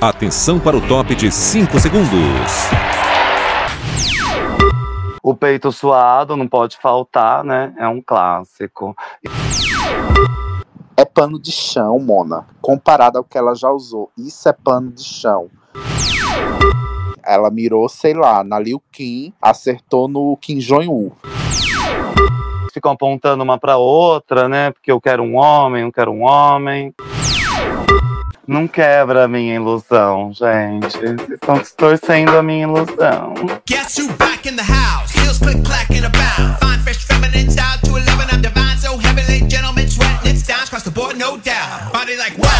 Atenção para o top de 5 segundos. O peito suado não pode faltar, né? É um clássico. É pano de chão, Mona. Comparado ao que ela já usou. Isso é pano de chão. Ela mirou, sei lá, na Liu Kim, acertou no Kim Jong-un. Ficam apontando uma pra outra, né? Porque eu quero um homem, eu quero um homem. Não quebra a minha ilusão, gente. Vocês estão distorcendo a minha ilusão. Guess who back in the house? Heels click clack in a bound. Fine, fresh, feminine style to 11. I'm divine, so heavenly. Gentlemen sweating, it's down across the board, no doubt. Body like wow,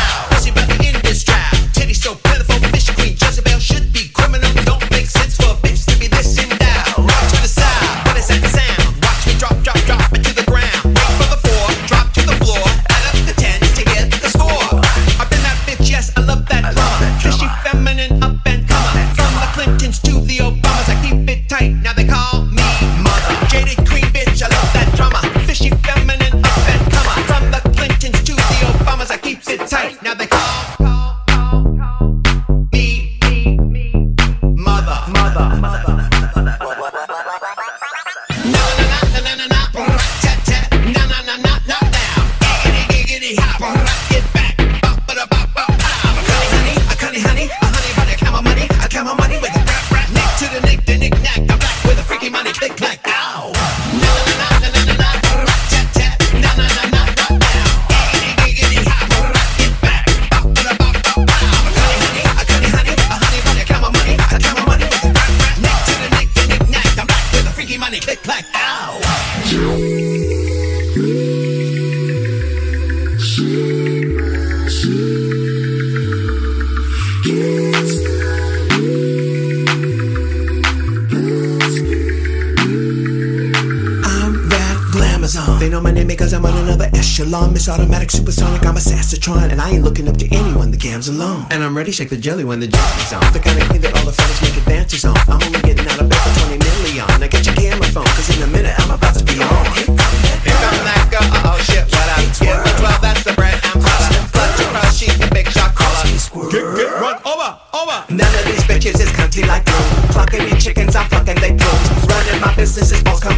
another echelon. Automatic Supersonic, I'm a Sassatron. And I ain't looking up to anyone, the gam's alone. And I'm ready, to shake the jelly when the jelly's on. The kind of queen that all the fellas make advances on. I'm only getting out of bed for 20 million. Now get your camera phone, cause in a minute I'm about to be on. Here come that girl, uh oh shit, what up? Give her 12, that's the bread I'm butter. Clutch across, she's the big shot caller. Get, get, run over, over. None of these bitches is cunty like you. Plucking me chickens, I'm plucking they clothes. Running my business is balls coming through. When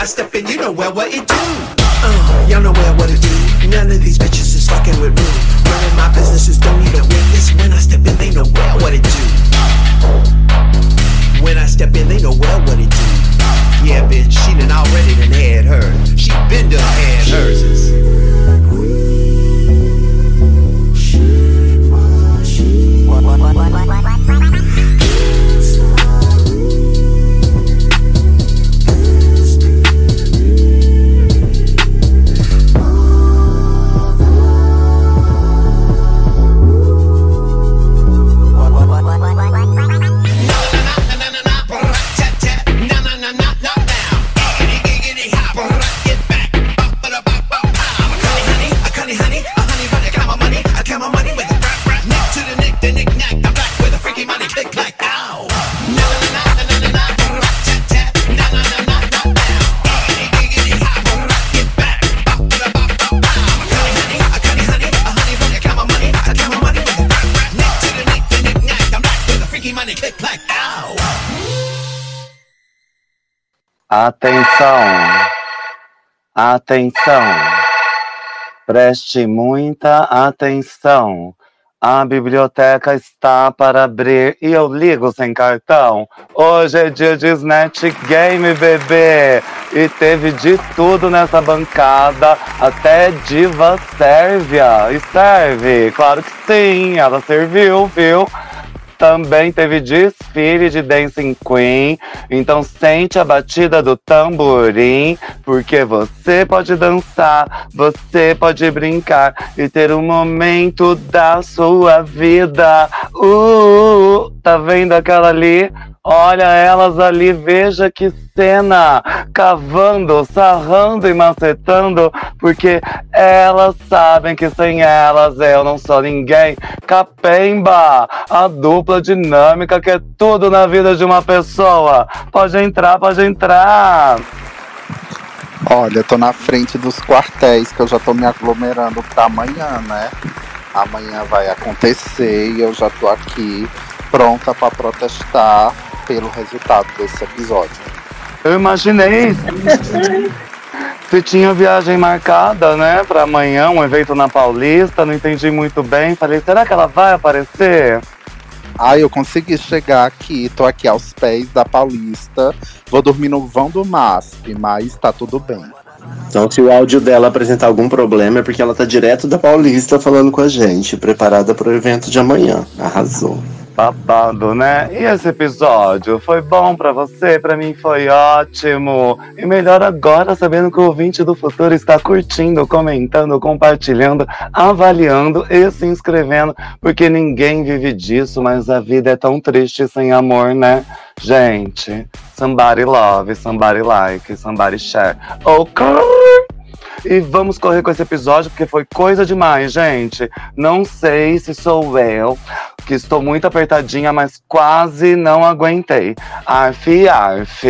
I step in, you know well what it do. Uh, y'all know well what it do. None of these bitches is fucking with me. Atenção! Atenção! Preste muita atenção. A biblioteca está para abrir e eu ligo sem cartão. Hoje é dia de Snatch Game, bebê! E teve de tudo nessa bancada, até diva sérvia. E serve? Claro que sim, ela serviu, viu? Também teve desfile de Dancing Queen, então sente a batida do tamborim, porque você pode dançar, você pode brincar e ter um momento da sua vida. Uh, tá vendo aquela ali? Olha elas ali, veja que cena! Cavando, sarrando e macetando, porque elas sabem que sem elas eu não sou ninguém. Capemba, a dupla dinâmica que é tudo na vida de uma pessoa. Pode entrar, pode entrar. Olha, tô na frente dos quartéis, que eu já tô me aglomerando pra amanhã, né? Amanhã vai acontecer e eu já tô aqui pronta para protestar pelo resultado desse episódio. Eu imaginei. Se tinha viagem marcada, né, para amanhã, um evento na Paulista, não entendi muito bem. Falei, será que ela vai aparecer? Ah, eu consegui chegar aqui, tô aqui aos pés da Paulista. Vou dormir no vão do MASP, mas tá tudo bem. Então, se o áudio dela apresentar algum problema, é porque ela tá direto da Paulista falando com a gente, preparada pro evento de amanhã. Arrasou. Babado, né? E esse episódio foi bom pra você? Pra mim foi ótimo. E melhor agora, sabendo que o ouvinte do futuro está curtindo, comentando, compartilhando, avaliando e se inscrevendo, porque ninguém vive disso, mas a vida é tão triste sem amor, né? Gente, somebody love, somebody like, somebody share. Ok? E vamos correr com esse episódio porque foi coisa demais, gente. Não sei se sou eu, que estou muito apertadinha, mas quase não aguentei. Arf, arf.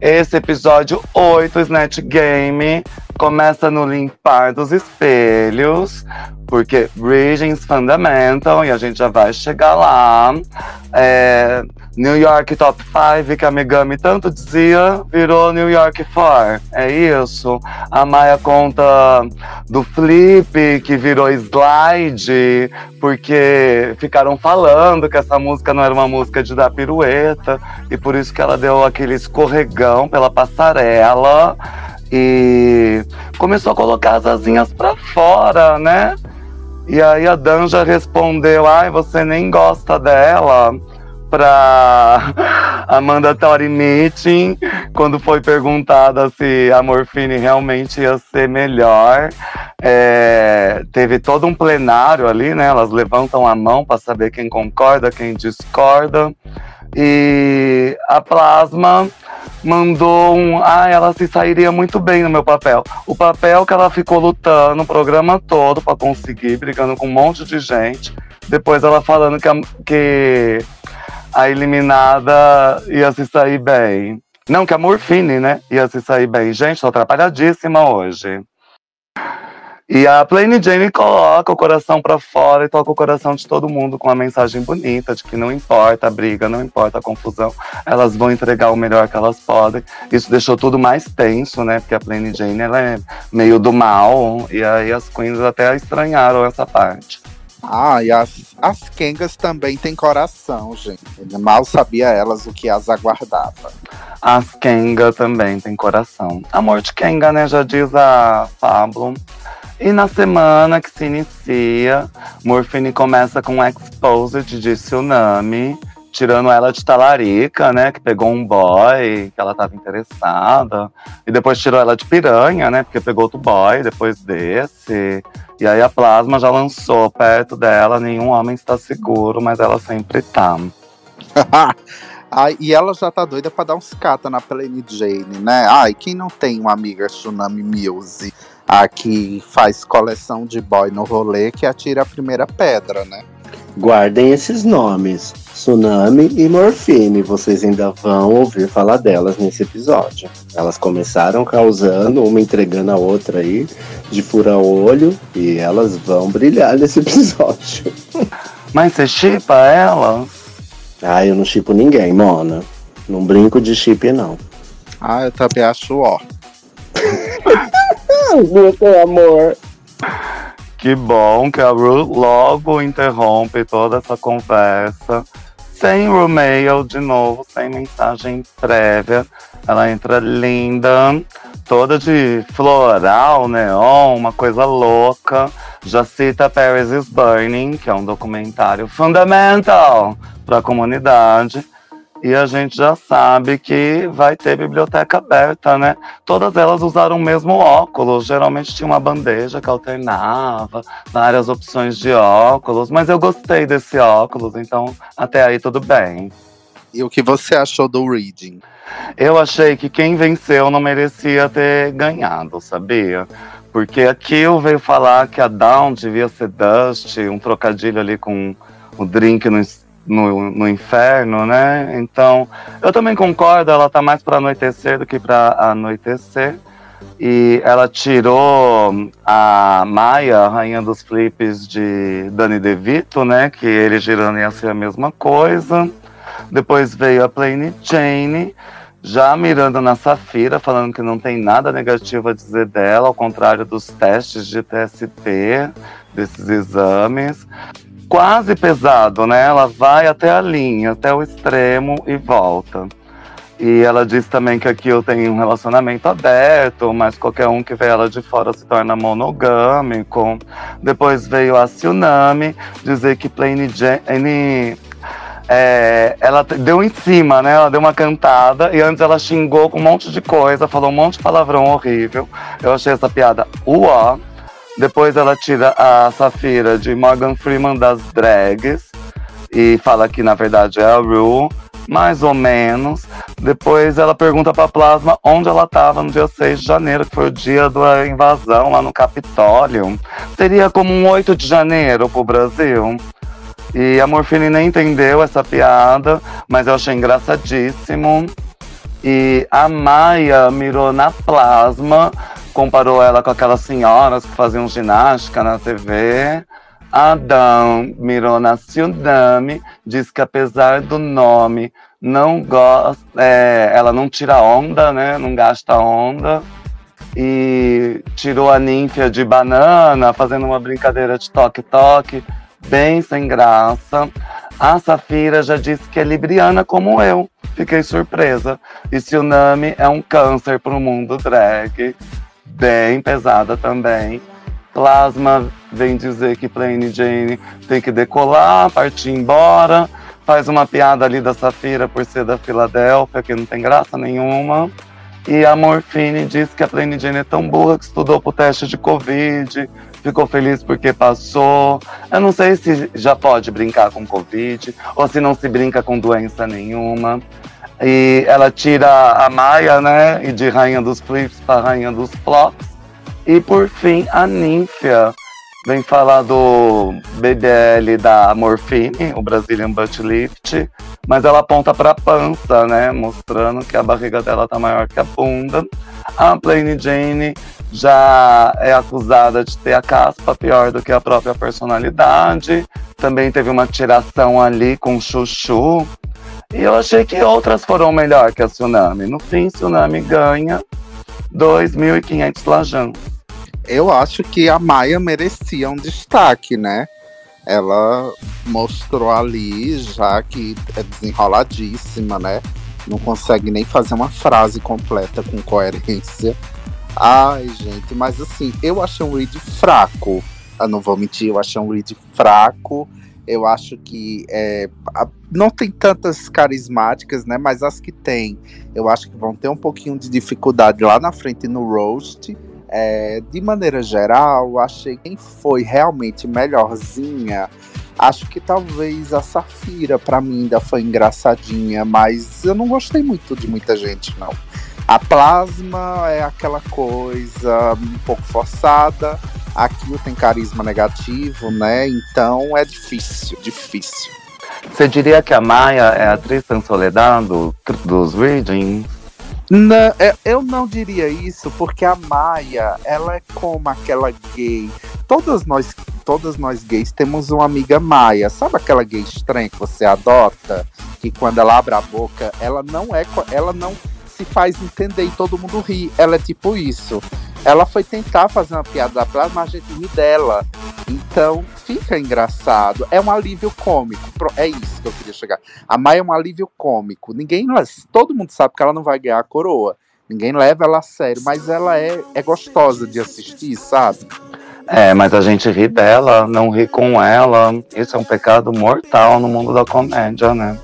Esse episódio 8, Snatch Game, começa no limpar dos espelhos, porque Regions Fundamental, e a gente já vai chegar lá. É, New York Top 5, que a Megami tanto dizia, virou New York 4. É isso. A Maia conta do flip, que virou slide, porque ficaram falando que essa música não era uma música de dar pirueta, e por isso que ela deu aquele escorregão pela passarela e começou a colocar as asinhas pra fora, né? E aí a Danja respondeu: Ai, você nem gosta dela. Pra Amanda Tori Meeting, quando foi perguntada se a Morfine realmente ia ser melhor. É, teve todo um plenário ali, né? Elas levantam a mão para saber quem concorda, quem discorda. E a Plasma mandou um. Ah, ela se sairia muito bem no meu papel. O papel que ela ficou lutando o programa todo para conseguir, brigando com um monte de gente. Depois ela falando que a, que a eliminada ia se sair bem. Não, que a Morfine, né? Ia se sair bem. Gente, tô atrapalhadíssima hoje. E a Plain Jane coloca o coração para fora e toca o coração de todo mundo com uma mensagem bonita de que não importa a briga, não importa a confusão, elas vão entregar o melhor que elas podem. Isso deixou tudo mais tenso, né? Porque a Plain Jane ela é meio do mal e aí as queens até estranharam essa parte. Ah, e as, as Kengas também têm coração, gente. Mal sabia elas o que as aguardava. As Kenga também tem coração. Amor de Kenga, né? Já diz a Pablo. E na semana que se inicia, Morfine começa com um exposed de tsunami, tirando ela de talarica, né? Que pegou um boy, que ela tava interessada. E depois tirou ela de piranha, né? Porque pegou outro boy depois desse. E aí a Plasma já lançou perto dela, nenhum homem está seguro, mas ela sempre tá. Ai, e ela já tá doida pra dar uns cata na Plain Jane, né? Ai, quem não tem uma amiga Tsunami Muse, a que faz coleção de boy no rolê, que atira a primeira pedra, né? Guardem esses nomes: Tsunami e Morfine. Vocês ainda vão ouvir falar delas nesse episódio. Elas começaram causando, uma entregando a outra aí, de fura olho, e elas vão brilhar nesse episódio. Mas você chipa ela? Ah, eu não chipo ninguém, Mona. Não brinco de chip, não. Ah, eu também acho ó. Meu amor. Que bom que a Ru logo interrompe toda essa conversa. Sem Romeo de novo, sem mensagem prévia. Ela entra linda, toda de floral, neon, uma coisa louca. Já cita Paris is Burning, que é um documentário fundamental para a comunidade. E a gente já sabe que vai ter biblioteca aberta, né? Todas elas usaram o mesmo óculos. Geralmente tinha uma bandeja que alternava, várias opções de óculos. Mas eu gostei desse óculos, então até aí tudo bem. E o que você achou do reading? Eu achei que quem venceu não merecia ter ganhado, sabia? Porque aqui eu veio falar que a Down devia ser Dust, um trocadilho ali com o drink no, no, no inferno, né? Então, eu também concordo, ela tá mais para anoitecer do que para anoitecer. E ela tirou a Maia, a rainha dos flips de Danny DeVito, né? Que ele girando ia ser a mesma coisa. Depois veio a Plain Jane, já mirando na Safira, falando que não tem nada negativo a dizer dela, ao contrário dos testes de TST, desses exames. Quase pesado, né? Ela vai até a linha, até o extremo e volta. E ela diz também que aqui eu tenho um relacionamento aberto, mas qualquer um que vê ela de fora se torna monogâmico. Depois veio a Tsunami dizer que Plain Jane. É, ela deu em cima, né? Ela deu uma cantada e antes ela xingou com um monte de coisa, falou um monte de palavrão horrível. Eu achei essa piada uó. Depois ela tira a Safira de Morgan Freeman das drags e fala que na verdade é a Rue mais ou menos. Depois ela pergunta pra Plasma onde ela estava no dia 6 de janeiro, que foi o dia da invasão lá no Capitólio. Seria como um 8 de janeiro pro Brasil. E a Morfine nem entendeu essa piada, mas eu achei engraçadíssimo. E a Maia mirou na Plasma, comparou ela com aquelas senhoras que faziam ginástica na TV. Adam mirou na Tsunami, diz que apesar do nome, não gosta, é, ela não tira onda, né? Não gasta onda. E tirou a ninfia de banana, fazendo uma brincadeira de toque-toque, bem sem graça. A Safira já disse que é libriana como eu. Fiquei surpresa. E Tsunami é um câncer para o mundo drag. Bem pesada também. Plasma vem dizer que Plain Jane tem que decolar, partir embora. Faz uma piada ali da Safira por ser da Filadélfia, que não tem graça nenhuma. E a Morfine diz que a Plain Jane é tão burra que estudou pro teste de Covid, ficou feliz porque passou. Eu não sei se já pode brincar com Covid, ou se não se brinca com doença nenhuma. E ela tira a Maia, né, e de rainha dos flips para rainha dos flops. E por fim, a Ninfia vem falar do BBL da Morfine, o Brazilian Butt Lift, mas ela aponta para a pança, né, mostrando que a barriga dela tá maior que a bunda. A Plain Jane já é acusada de ter a caspa pior do que a própria personalidade. Também teve uma tiração ali com Chuchu. E eu achei que outras foram melhor que a Tsunami. No fim, Tsunami ganha 2.500 lajans eu acho que a Maia merecia um destaque, né? Ela mostrou ali, já que é desenroladíssima, né? Não consegue nem fazer uma frase completa com coerência. Ai, gente, mas assim, eu achei um read fraco. Eu não vou mentir, eu achei um read fraco. Eu acho que é, não tem tantas carismáticas, né? Mas as que tem, eu acho que vão ter um pouquinho de dificuldade lá na frente no roast. É, de maneira geral, achei quem foi realmente melhorzinha. Acho que talvez a Safira, para mim, ainda foi engraçadinha, mas eu não gostei muito de muita gente, não. A Plasma é aquela coisa um pouco forçada. Aqui tem carisma negativo, né? Então é difícil, difícil. Você diria que a Maia é a Tristan Soledad do, dos Readings? Não, é, eu não diria isso, porque a Maia, ela é como aquela gay. Todas nós, todas nós gays temos uma amiga Maia. Sabe aquela gay estranha que você adota? Que quando ela abre a boca, ela não é, ela não se faz entender e todo mundo ri. Ela é tipo isso. Ela foi tentar fazer uma piada da plasma, a gente ri dela. Então, fica engraçado. É um alívio cômico. É isso que eu queria chegar. A Maia é um alívio cômico. Ninguém. Todo mundo sabe que ela não vai ganhar a coroa. Ninguém leva ela a sério, mas ela é, é gostosa de assistir, sabe? É, mas a gente ri dela, não ri com ela. Isso é um pecado mortal no mundo da comédia, né?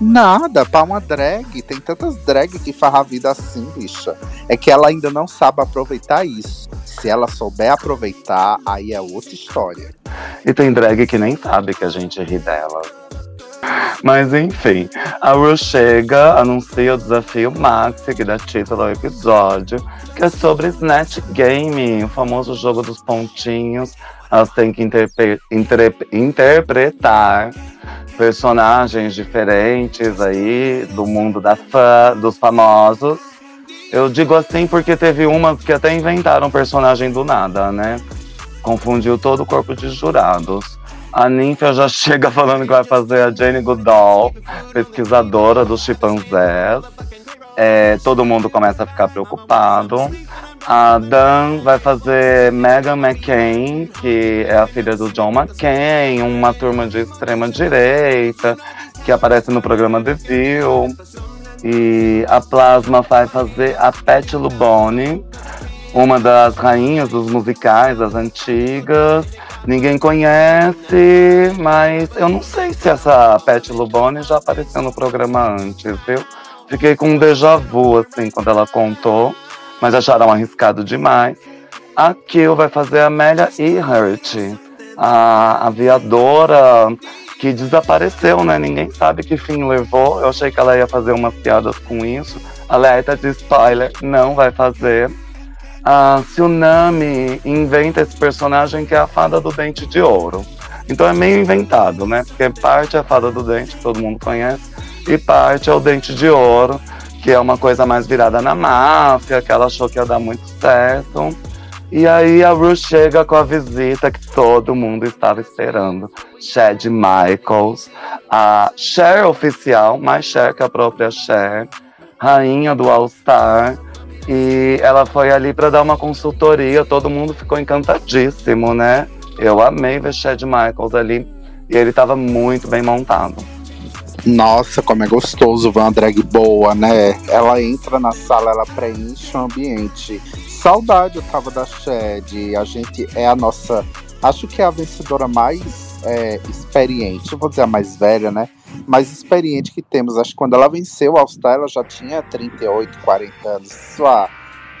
Nada, pra uma drag, tem tantas drag que faz a vida assim, bicha. É que ela ainda não sabe aproveitar isso. Se ela souber aproveitar, aí é outra história. E tem drag que nem sabe que a gente ri dela. Mas enfim, a Ru chega, anuncia o desafio Maxi, que dá título ao episódio, que é sobre Snatch Game, o famoso jogo dos pontinhos. Elas têm que interpre interpretar personagens diferentes aí do mundo da fã, dos famosos. Eu digo assim porque teve umas que até inventaram personagem do nada, né? Confundiu todo o corpo de jurados. A Ninfa já chega falando que vai fazer a Jane Goodall, pesquisadora dos chimpanzés. É, todo mundo começa a ficar preocupado. A Dan vai fazer Megan McCain, que é a filha do John McCain, uma turma de extrema direita, que aparece no programa The View. E a Plasma vai fazer a Pat Lubone, uma das rainhas dos musicais, das antigas. Ninguém conhece, mas eu não sei se essa Pat Lubone já apareceu no programa antes, viu? Fiquei com um déjà vu, assim, quando ela contou, mas acharam arriscado demais. A Kill vai fazer a Amélia Earhart, a aviadora que desapareceu, né? Ninguém sabe que fim levou. Eu achei que ela ia fazer umas piadas com isso. Alerta de spoiler, não vai fazer. A Tsunami inventa esse personagem que é a fada do dente de ouro. Então é meio inventado, né? Porque parte é a fada do dente, que todo mundo conhece, e parte é o dente de ouro, que é uma coisa mais virada na máfia, que ela achou que ia dar muito certo. E aí a Ru chega com a visita que todo mundo estava esperando. Chad Michaels, a Cher oficial, mais Cher que a própria Cher, rainha do All Star. E ela foi ali para dar uma consultoria, todo mundo ficou encantadíssimo, né? Eu amei ver Chad Michaels ali e ele estava muito bem montado. Nossa, como é gostoso ver uma drag boa, né? Ela entra na sala, ela preenche o ambiente. Saudade eu tava da Shed. A gente é a nossa. Acho que é a vencedora mais é, experiente. Vou dizer a mais velha, né? Mais experiente que temos. Acho que quando ela venceu o All-Star, ela já tinha 38, 40 anos. Há,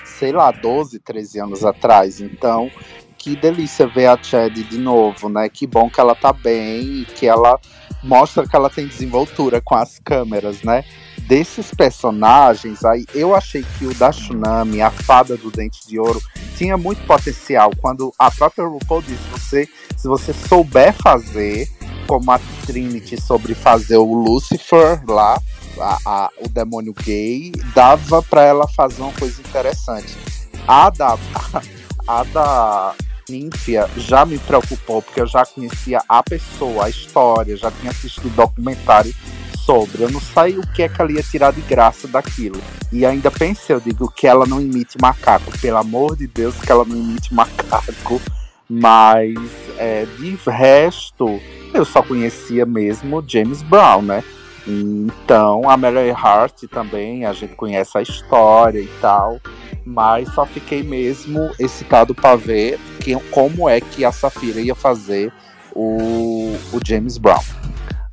sei lá, 12, 13 anos atrás. Então, que delícia ver a Chad de novo, né? Que bom que ela tá bem e que ela mostra que ela tem desenvoltura com as câmeras, né? Desses personagens, aí eu achei que o da Tsunami, a fada do dente de ouro, tinha muito potencial. Quando a própria RuPaul disse, você, se você souber fazer, como a Trinity sobre fazer o Lucifer lá, a, a, o demônio gay, dava para ela fazer uma coisa interessante. A da, a, da Nínfia já me preocupou, porque eu já conhecia a pessoa, a história, já tinha assistido documentário sobre. Eu não sei o que é que ela ia tirar de graça daquilo. E ainda pensei, eu digo que ela não imite macaco. Pelo amor de Deus, que ela não imite macaco. Mas é, de resto, eu só conhecia mesmo James Brown, né? Então, a Mary Hart também, a gente conhece a história e tal, mas só fiquei mesmo excitado para ver que, como é que a Safira ia fazer o, o James Brown.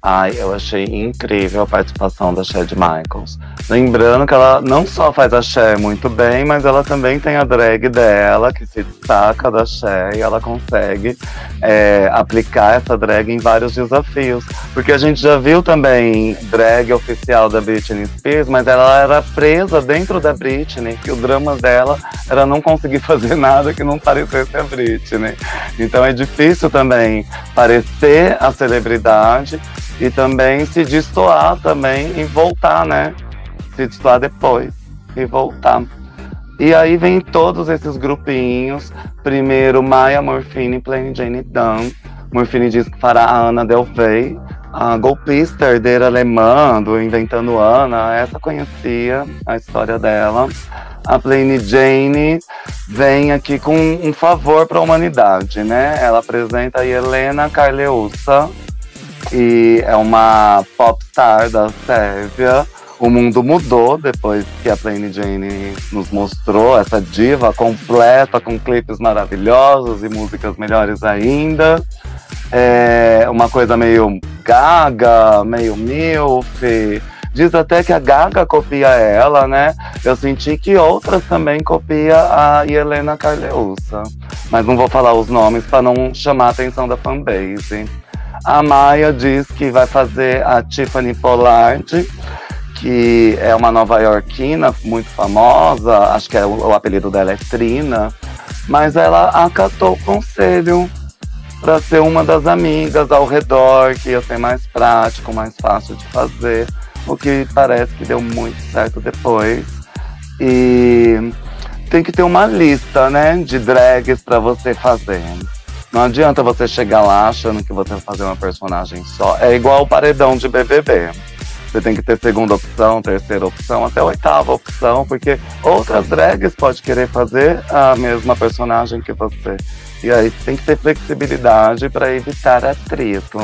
Ai, eu achei incrível a participação da Chad Michaels. Lembrando que ela não só faz a Cher muito bem, mas ela também tem a drag dela, que se destaca da Cher, e ela consegue é, aplicar essa drag em vários desafios. Porque a gente já viu também drag oficial da Britney Spears, mas ela era presa dentro da Britney, que o drama dela era não conseguir fazer nada que não parecesse a Britney. Então é difícil também parecer a celebridade e também se destoar também e voltar, né? Se destoar depois e voltar. E aí vem todos esses grupinhos. Primeiro, Maya Morfine Plain Jane Dunn. Morfine diz que fará a Ana Delvey, a golpista herdeira alemã do Inventando Ana. Essa conhecia a história dela. A Plain Jane vem aqui com um favor para a humanidade, né? Ela apresenta a Helena Carleusa, e é uma popstar da Sérvia. O mundo mudou depois que a Plain Jane nos mostrou essa diva completa, com clipes maravilhosos e músicas melhores ainda. É uma coisa meio gaga, meio milf. Diz até que a Gaga copia ela, né? Eu senti que outras também copia a Helena Carleusa. Mas não vou falar os nomes para não chamar a atenção da fanbase. A Maia diz que vai fazer a Tiffany Pollard, que é uma nova iorquina muito famosa, acho que é o, o apelido dela é Trina, mas ela acatou o conselho para ser uma das amigas ao redor, que ia ser mais prático, mais fácil de fazer, o que parece que deu muito certo depois. E tem que ter uma lista, né, de drags para você fazer. Não adianta você chegar lá achando que você vai fazer uma personagem só. É igual o paredão de BBB. Você tem que ter segunda opção, terceira opção, até oitava opção, porque outras drags podem querer fazer a mesma personagem que você. E aí tem que ter flexibilidade para evitar atrito.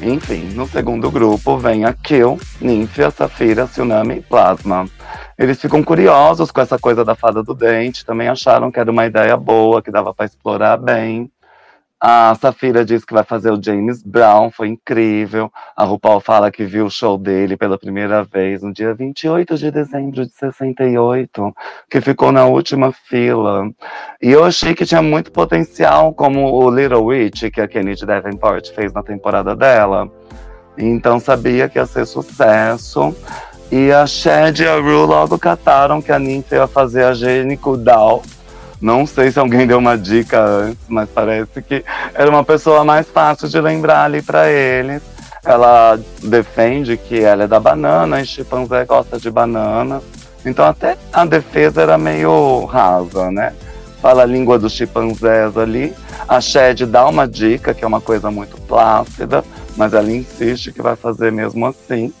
Enfim, no segundo grupo vem a Kill, Ninfia, Safira, Tsunami e Plasma. Eles ficam curiosos com essa coisa da fada do dente, também acharam que era uma ideia boa, que dava para explorar bem. A Safira diz que vai fazer o James Brown, foi incrível. A RuPaul fala que viu o show dele pela primeira vez no dia 28 de dezembro de 68, que ficou na última fila. E eu achei que tinha muito potencial, como o Little Witch, que a Kennedy Davenport fez na temporada dela. Então sabia que ia ser sucesso. E a Shed e a Ru logo cataram que a Nymph ia fazer a Jenny Kudal não sei se alguém deu uma dica antes, mas parece que era uma pessoa mais fácil de lembrar ali para eles. Ela defende que ela é da banana e chimpanzé gosta de banana. Então até a defesa era meio rasa, né? Fala a língua dos chimpanzés ali. A Shed dá uma dica, que é uma coisa muito plácida, mas ela insiste que vai fazer mesmo assim.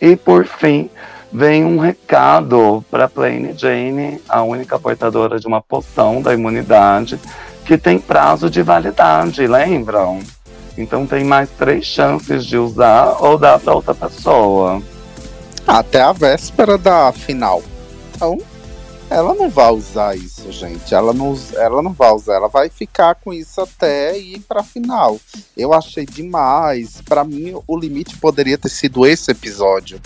E por fim, vem um recado para Plain Jane, a única portadora de uma poção da imunidade, que tem prazo de validade, lembram? Então tem mais três chances de usar ou dar para outra pessoa. Até a véspera da final. Então, ela não vai usar isso, gente. Ela não, ela não vai usar, ela vai ficar com isso até ir pra final. Eu achei demais. Para mim, o limite poderia ter sido esse episódio.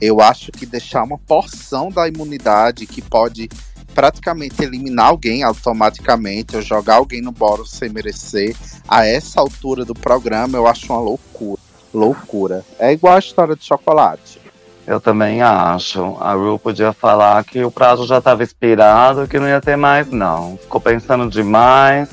Eu acho que deixar uma porção da imunidade que pode praticamente eliminar alguém automaticamente ou jogar alguém no bolo sem merecer, a essa altura do programa, eu acho uma loucura. Loucura. É igual a história de chocolate. Eu também acho. A Ru podia falar que o prazo já estava expirado, que não ia ter mais, não. Ficou pensando demais,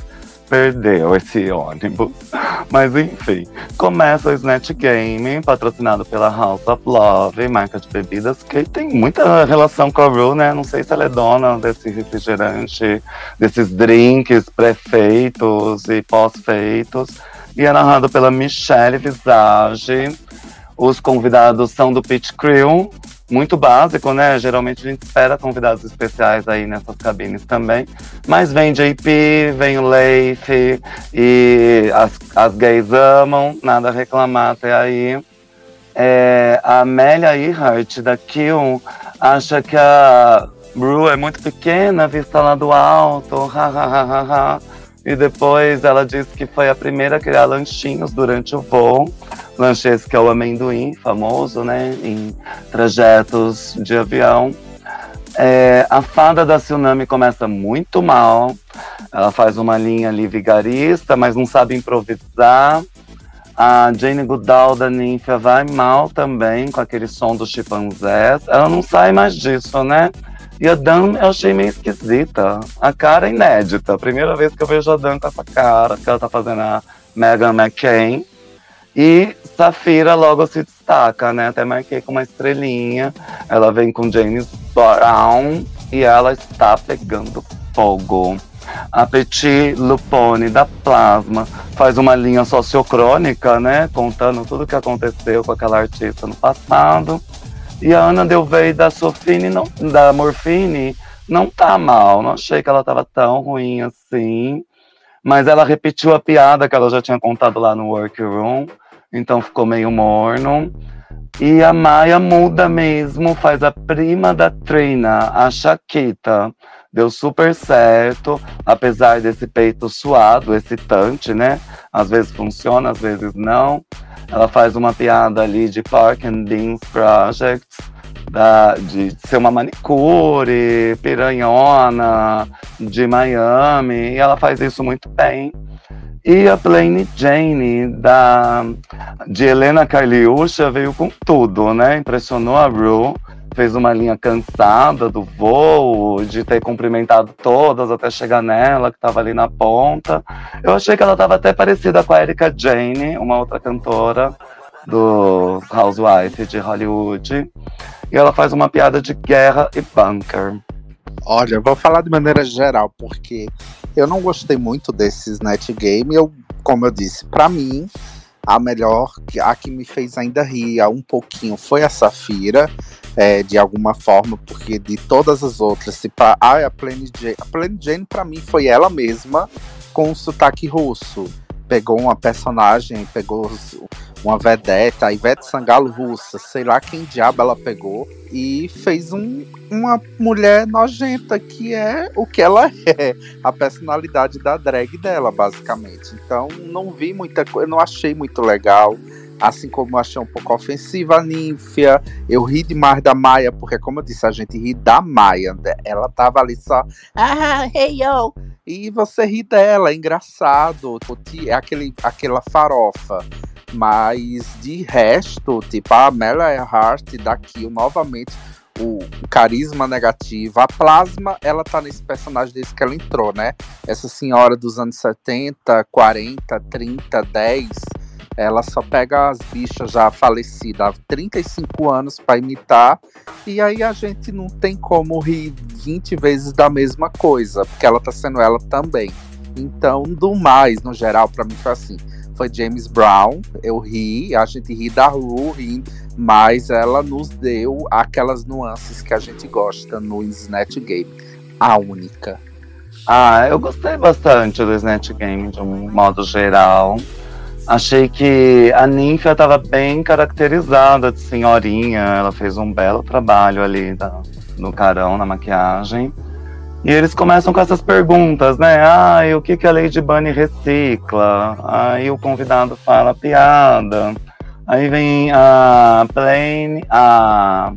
perdeu esse ônibus. Mas enfim, começa o Snatch Game, patrocinado pela House of Love, marca de bebidas, que tem muita relação com a Ru, né? Não sei se ela é dona desse refrigerante, desses drinks pré-feitos e pós-feitos. E é narrado pela Michelle Visage os convidados são do Pit Crew, muito básico, né? Geralmente a gente espera convidados especiais aí nessas cabines também. Mas vem JP, vem o Leif e as, as gays amam, nada a reclamar até aí. É, a Amélia Earhart da Kill acha que a Bru é muito pequena, vista lá do alto, ha, ha, ha, ha, E depois ela disse que foi a primeira a criar lanchinhos durante o voo. Lanches, que é o amendoim, famoso, né, em trajetos de avião. É, a fada da Tsunami começa muito mal. Ela faz uma linha ali vigarista, mas não sabe improvisar. A Jane Goodall da Ninfa vai mal também, com aquele som dos chimpanzés. Ela não sai mais disso, né? E a Dan eu achei meio esquisita. A cara é inédita. Primeira vez que eu vejo a Dan com essa cara, que ela tá fazendo a Megan McCain. E Safira logo se destaca, né? Até marquei com uma estrelinha. Ela vem com James Brown e ela está pegando fogo. A Petit Lupone da Plasma faz uma linha sociocrônica, né? Contando tudo o que aconteceu com aquela artista no passado. E a Ana Delvey da Sofine, não, da Morfine, não tá mal. Não achei que ela tava tão ruim assim. Mas ela repetiu a piada que ela já tinha contado lá no workroom então ficou meio morno. E a Maia muda mesmo, faz a prima da Trina, a Chaquita. Deu super certo, apesar desse peito suado, excitante, né? Às vezes funciona, às vezes não. Ela faz uma piada ali de Park and Beans Projects, da, de ser uma manicure, piranhona, de Miami, e ela faz isso muito bem. E a Plain Jane, da, de Helena Carliucha, veio com tudo, né? Impressionou a Ru, fez uma linha cansada do voo, de ter cumprimentado todas até chegar nela, que estava ali na ponta. Eu achei que ela estava até parecida com a Erika Jane, uma outra cantora do Housewife de Hollywood. E ela faz uma piada de guerra e bunker. Olha, eu vou falar de maneira geral, porque eu não gostei muito desses net game. Eu, como eu disse, pra mim, a melhor, a que me fez ainda rir um pouquinho foi a Safira, é, de alguma forma, porque de todas as outras, se pra, ah, a Plain Jane, a Plain Jane pra mim foi ela mesma com o sotaque russo. Pegou uma personagem, pegou uma vedeta, a Ivete Sangalo russa, sei lá quem diabo ela pegou, e fez um, uma mulher nojenta, que é o que ela é, a personalidade da drag dela, basicamente. Então, não vi muita coisa, não achei muito legal. Assim como eu achei um pouco ofensiva a Ninfia, eu ri demais da Maia, porque, como eu disse, a gente ri da Maia. né? Ela tava ali só, ah, hey yo! E você ri dela, é engraçado. É aquele, aquela farofa. Mas de resto, tipo, a Amelia Earhart daqui novamente o carisma negativo. A Plasma, ela tá nesse personagem desde que ela entrou, né? Essa senhora dos anos 70, 40, 30, 10, ela só pega as bichas já falecidas há 35 anos pra imitar. E aí a gente não tem como rir 20 vezes da mesma coisa, porque ela tá sendo ela também. Então, do mais, no geral, pra mim foi assim. Foi James Brown, eu ri, a gente ri da Ru, mas ela nos deu aquelas nuances que a gente gosta no Snatch Game. A única. Ah, eu gostei bastante do Snatch Game de um modo geral. Achei que a Ninfa estava bem caracterizada de senhorinha. Ela fez um belo trabalho ali da- no carão, na maquiagem. E eles começam com essas perguntas, né? Ah, e o que, que a Lady Bunny recicla? Aí o convidado fala piada. Aí vem a Plain, a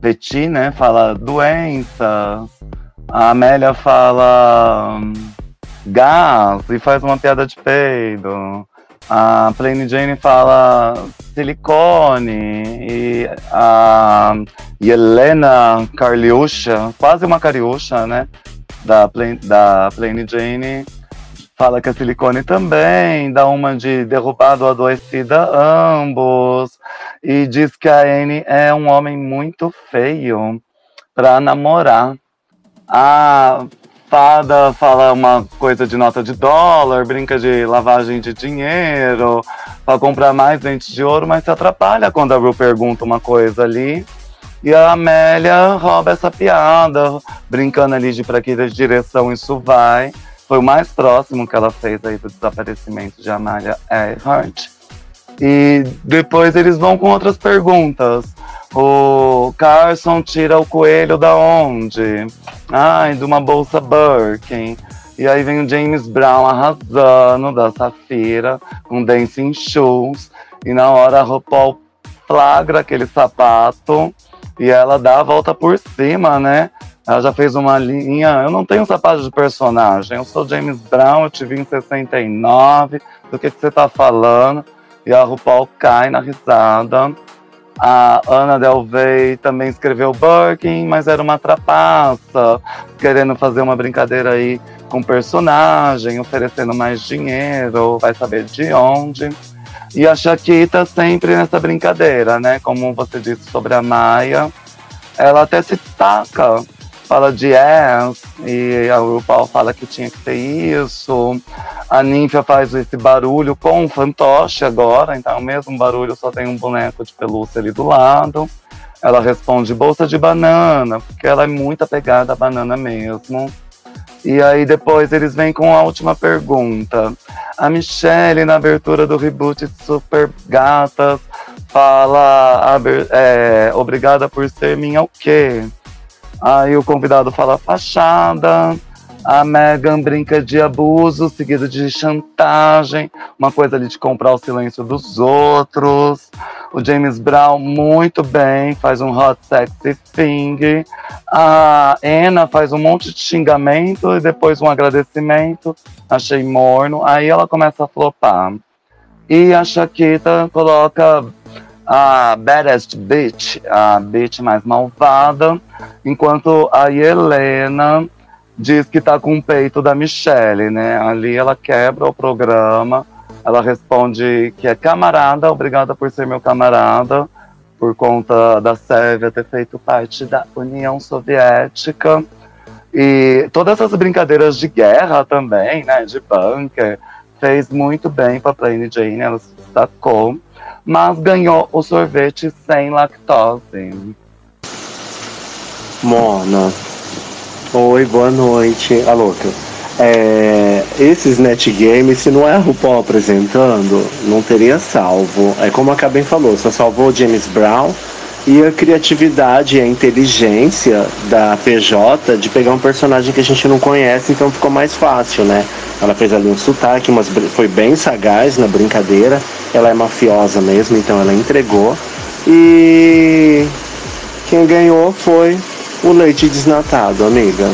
Petit, né? Fala doenças. A Amélia fala gás e faz uma piada de peido. A Plain Jane fala silicone. E a Helena Carliusha, quase uma cariúcha, né? Da Plain, da Plain Jane, fala que é silicone também. Dá uma de derrubado adoecida ambos. E diz que a Anne é um homem muito feio pra namorar. A fada fala uma coisa de nota de dólar, brinca de lavagem de dinheiro, para comprar mais dentes de ouro, mas se atrapalha quando a Ru pergunta uma coisa ali. E a Amélia rouba essa piada, brincando ali de para que direção isso vai. Foi o mais próximo que ela fez aí do desaparecimento de Amália Earhart. E depois eles vão com outras perguntas. O Carson tira o coelho da onde? Ai, de uma bolsa Birkin. E aí vem o James Brown arrasando da Safira com Dancing Shoes. E na hora a RuPaul flagra aquele sapato e ela dá a volta por cima, né? Ela já fez uma linha. Eu não tenho sapato de personagem. Eu sou James Brown, eu te vi em 69. Do que, que você tá falando? E a RuPaul cai na risada. A Ana Del também escreveu Birkin, mas era uma trapaça, querendo fazer uma brincadeira aí com personagem, oferecendo mais dinheiro, vai saber de onde. E a Shakita sempre nessa brincadeira, né? Como você disse sobre a Maia, ela até se destaca, fala de yes, e a RuPaul fala que tinha que ter isso. A Ninfa faz esse barulho com o fantoche agora, então o mesmo barulho, só tem um boneco de pelúcia ali do lado. Ela responde bolsa de banana, porque ela é muito apegada à banana mesmo. E aí depois eles vêm com a última pergunta. A Michelle, na abertura do reboot de Super Gatas, fala é, obrigada por ser minha o quê? Aí o convidado fala fachada. A Megan brinca de abuso, seguido de chantagem, uma coisa ali de comprar o silêncio dos outros. O James Brown, muito bem, faz um hot sexy thing. A Anna faz um monte de xingamento e depois um agradecimento. Achei morno. Aí ela começa a flopar. E a Shakita coloca a baddest bitch, a bitch mais malvada, enquanto a Helena diz que tá com o peito da Michelle, né? Ali ela quebra o programa, ela responde que é camarada, obrigada por ser meu camarada, por conta da Sérvia ter feito parte da União Soviética. E todas essas brincadeiras de guerra também, né, de bunker, fez muito bem para Plain Jane, ela se destacou, mas ganhou o sorvete sem lactose. Mona. Oi, boa noite. A louca. É, esses netgames, se não é a RuPaul apresentando, não teria salvo. É como a Cabem falou, só salvou o James Brown e a criatividade e a inteligência da PJ de pegar um personagem que a gente não conhece, então ficou mais fácil, né? Ela fez ali um sotaque, mas foi bem sagaz na brincadeira. Ela é mafiosa mesmo, então ela entregou. E quem ganhou foi o leite desnatado, amiga.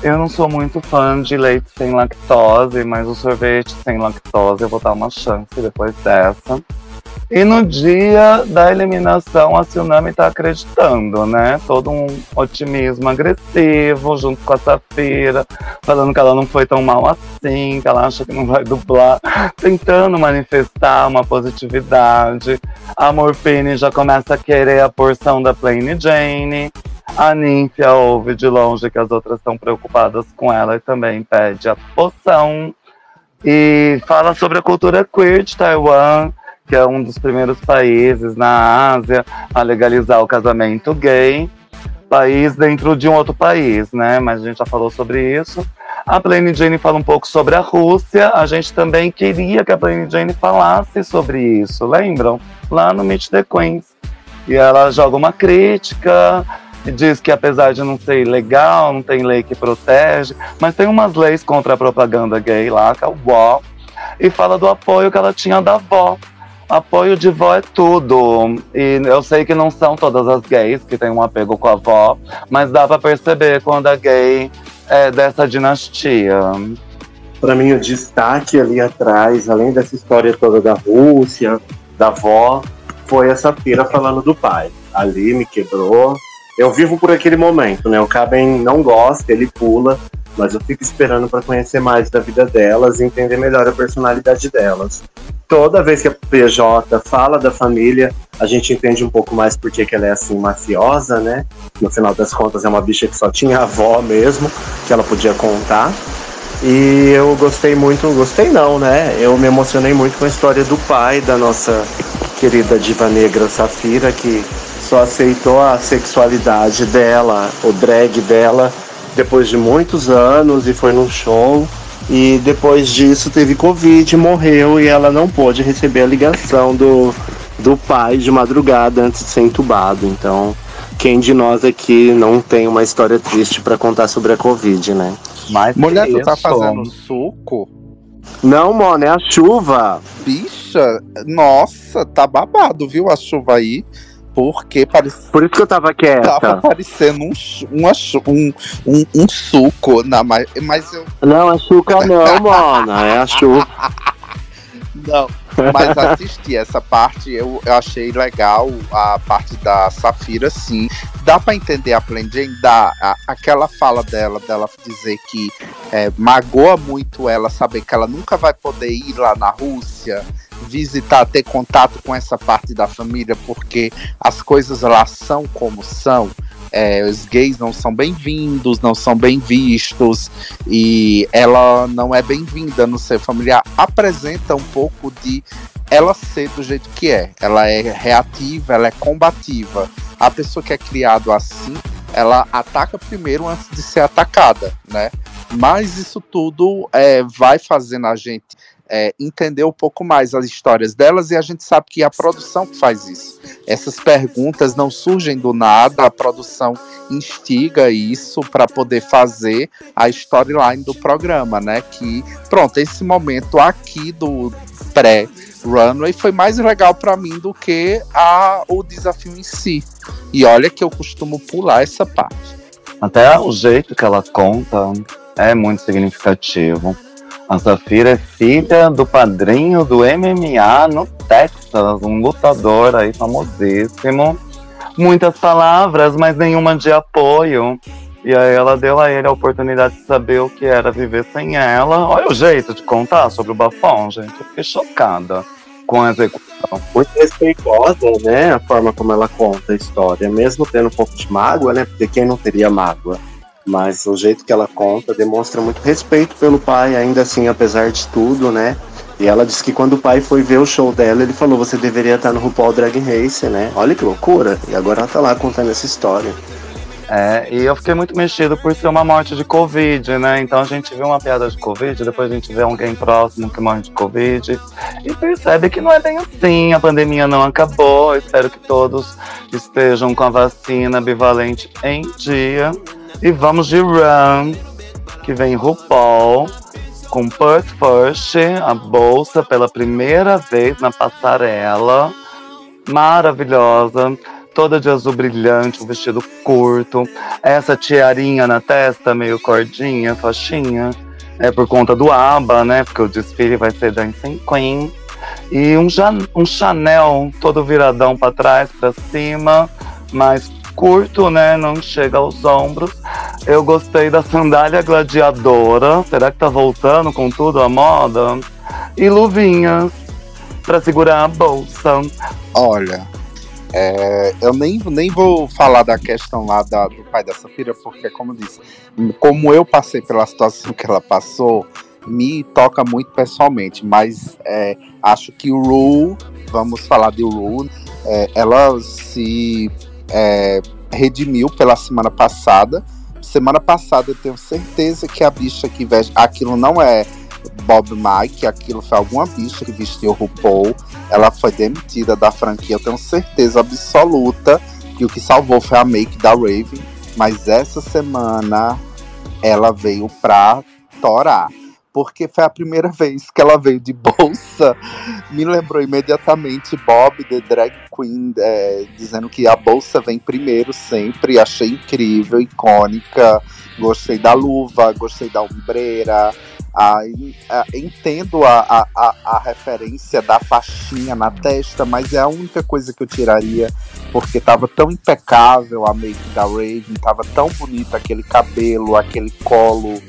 Eu não sou muito fã de leite sem lactose, mas o sorvete sem lactose eu vou dar uma chance depois dessa. E no dia da eliminação, a Tsunami tá acreditando, né? Todo um otimismo agressivo, junto com a Safira, falando que ela não foi tão mal assim, que ela acha que não vai dublar, tentando manifestar uma positividade. A Morphine já começa a querer a porção da Plain Jane. A Nymphia ouve de longe que as outras estão preocupadas com ela e também pede a poção. E fala sobre a cultura queer de Taiwan, que é um dos primeiros países na Ásia a legalizar o casamento gay. País dentro de um outro país, né? Mas a gente já falou sobre isso. A Plain Jane fala um pouco sobre a Rússia. A gente também queria que a Plain Jane falasse sobre isso, lembram? Lá no Meet the Queens. E ela joga uma crítica, e diz que apesar de não ser legal, não tem lei que protege, mas tem umas leis contra a propaganda gay lá, que é o e fala do apoio que ela tinha da avó. Apoio de vó é tudo. E eu sei que não são todas as gays que têm um apego com a avó, mas dá para perceber quando a gay é dessa dinastia. Para mim, o destaque ali atrás, além dessa história toda da Rússia, da avó, foi essa feira falando do pai. Ali me quebrou. Eu vivo por aquele momento, né? O Caben não gosta, ele pula, mas eu fico esperando para conhecer mais da vida delas e entender melhor a personalidade delas. Toda vez que a PJ fala da família, a gente entende um pouco mais porque que ela é assim mafiosa, né? No final das contas é uma bicha que só tinha avó mesmo, que ela podia contar. E eu gostei muito, gostei não, né? Eu me emocionei muito com a história do pai da nossa querida diva negra Safira, que só aceitou a sexualidade dela, o drag dela, depois de muitos anos e foi num show. E depois disso teve Covid, morreu e ela não pôde receber a ligação do, do pai de madrugada antes de ser entubado. Então, quem de nós aqui não tem uma história triste para contar sobre a Covid, né? Mas Mulher, tu tá fazendo suco? Não, mano, é a chuva. Bicha, nossa, tá babado, viu, a chuva aí? Porque parecia. Por isso que eu tava quieta. Tava parecendo um, uma um, um, um suco, na, mas, mas eu. Não, é chuca não, mano. É a chuva. Não, mas assisti essa parte, eu, eu achei legal a parte da Safira, sim. Dá pra entender a Jane, dá. A- aquela fala dela, dela dizer que é, magoa muito ela saber que ela nunca vai poder ir lá na Rússia visitar, ter contato com essa parte da família, porque as coisas lá são como são. É, os gays não são bem-vindos, não são bem vistos, e ela não é bem-vinda no seu familiar. Apresenta um pouco de ela ser do jeito que é. Ela é reativa, ela é combativa. A pessoa que é criado assim, ela ataca primeiro antes de ser atacada, né? Mas isso tudo é, vai fazendo a gente é, entender um pouco mais as histórias delas e a gente sabe que é a produção que faz isso. Essas perguntas não surgem do nada, a produção instiga isso para poder fazer a storyline do programa, né? Que, pronto, esse momento aqui do pré-runway foi mais legal para mim do que a, o desafio em si. E olha que eu costumo pular essa parte. Até o jeito que ela conta é muito significativo. A Safira é filha do padrinho do MMA no Texas, um lutador aí famosíssimo. Muitas palavras, mas nenhuma de apoio. E aí ela deu a ele a oportunidade de saber o que era viver sem ela. Olha o jeito de contar sobre o bafão, gente. Eu fiquei chocada. com a execução. Muito respeitosa, né? A forma como ela conta a história, mesmo tendo um pouco de mágoa, né? Porque quem não teria mágoa? Mas o jeito que ela conta demonstra muito respeito pelo pai, ainda assim, apesar de tudo, né? E ela disse que quando o pai foi ver o show dela, ele falou: Você deveria estar no RuPaul Drag Race, né? Olha que loucura. E agora ela tá lá contando essa história. É, e eu fiquei muito mexido por ser uma morte de Covid, né? Então a gente vê uma piada de Covid, depois a gente vê alguém próximo que morre de Covid e percebe que não é bem assim, a pandemia não acabou. Espero que todos estejam com a vacina bivalente em dia. E vamos de Run, que vem RuPaul com Perth First, a bolsa pela primeira vez na passarela. Maravilhosa toda de azul brilhante, um vestido curto, essa tiarinha na testa, meio cordinha, faixinha, é por conta do ABBA, né? Porque o desfile vai ser Dancing Queen. E um, um Chanel todo viradão para trás, para cima, mais curto, né? Não chega aos ombros. Eu gostei da sandália gladiadora. Será que tá voltando com tudo a moda? E luvinhas para segurar a bolsa. Olha, é, eu nem, nem vou falar da questão lá da, do pai da Safira, porque, como eu disse, como eu passei pela situação que ela passou, me toca muito pessoalmente, mas é, acho que o Ru, vamos falar de Ru, é, ela se é, redimiu pela semana passada. Semana passada eu tenho certeza que a bicha que veste. Aquilo não é Bob Mike, aquilo foi alguma bicha que vestiu RuPaul. Ela foi demitida da franquia, eu tenho certeza absoluta que o que salvou foi a make da Raven. Mas essa semana ela veio pra torar. Porque foi a primeira vez que ela veio de bolsa. Me lembrou imediatamente Bob, the drag queen, é, dizendo que a bolsa vem primeiro sempre. Achei incrível, icônica. Gostei da luva, gostei da ombreira, ah, entendo a, a, a, a, referência da faixinha na testa, mas é a única coisa que eu tiraria, porque tava tão impecável a make da Raven, tava tão bonito aquele cabelo, aquele colo,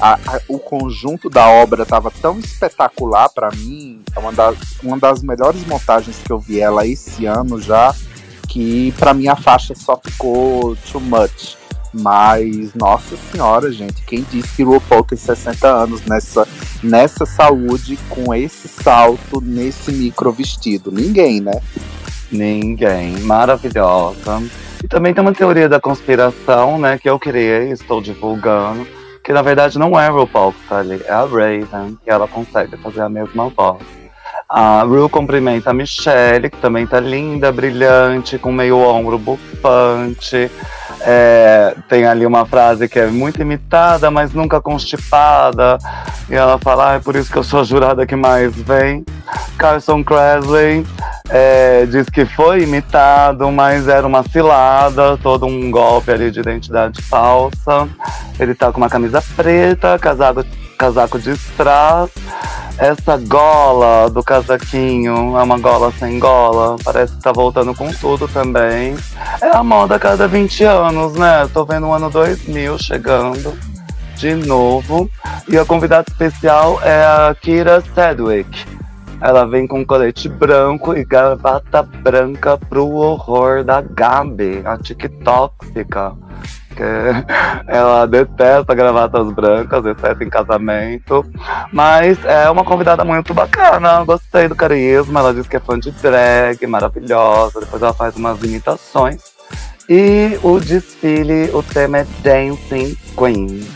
a, o conjunto da obra tava tão espetacular para mim, é uma das, uma das melhores montagens que eu vi ela esse ano já, que para mim a faixa só ficou too much. Mas, nossa senhora, gente, quem disse que o RuPaul tem 60 anos nessa, nessa saúde, com esse salto, nesse micro vestido? Ninguém, né? Ninguém. Maravilhosa. E também tem uma teoria da conspiração, né, que eu criei, estou divulgando, que na verdade não é a RuPaul que tá ali, é a Raven, que ela consegue fazer a mesma voz. A Ru cumprimenta a Michelle, que também tá linda, brilhante, com meio ombro bufante. É, tem ali uma frase que é muito imitada, mas nunca constipada. E ela fala, ah, é por isso que eu sou a jurada que mais vem. Carson Kressley é, diz que foi imitado, mas era uma cilada, todo um golpe ali de identidade falsa. Ele tá com uma camisa preta, casaco, casaco de strass. Essa gola do casaquinho é uma gola sem gola. Parece que tá voltando com tudo também. É a moda a cada 20 anos, né? Tô vendo o ano 2000 chegando de novo. E a convidada especial é a Kira Sedgwick. Ela vem com colete branco e gravata branca pro horror da Gabi, a TikToksica porque ela detesta gravatas brancas, exceto em casamento. Mas é uma convidada muito bacana, gostei do carisma. Ela diz que é fã de drag, maravilhosa. Depois ela faz umas imitações. E o desfile, o tema é Dancing Queen.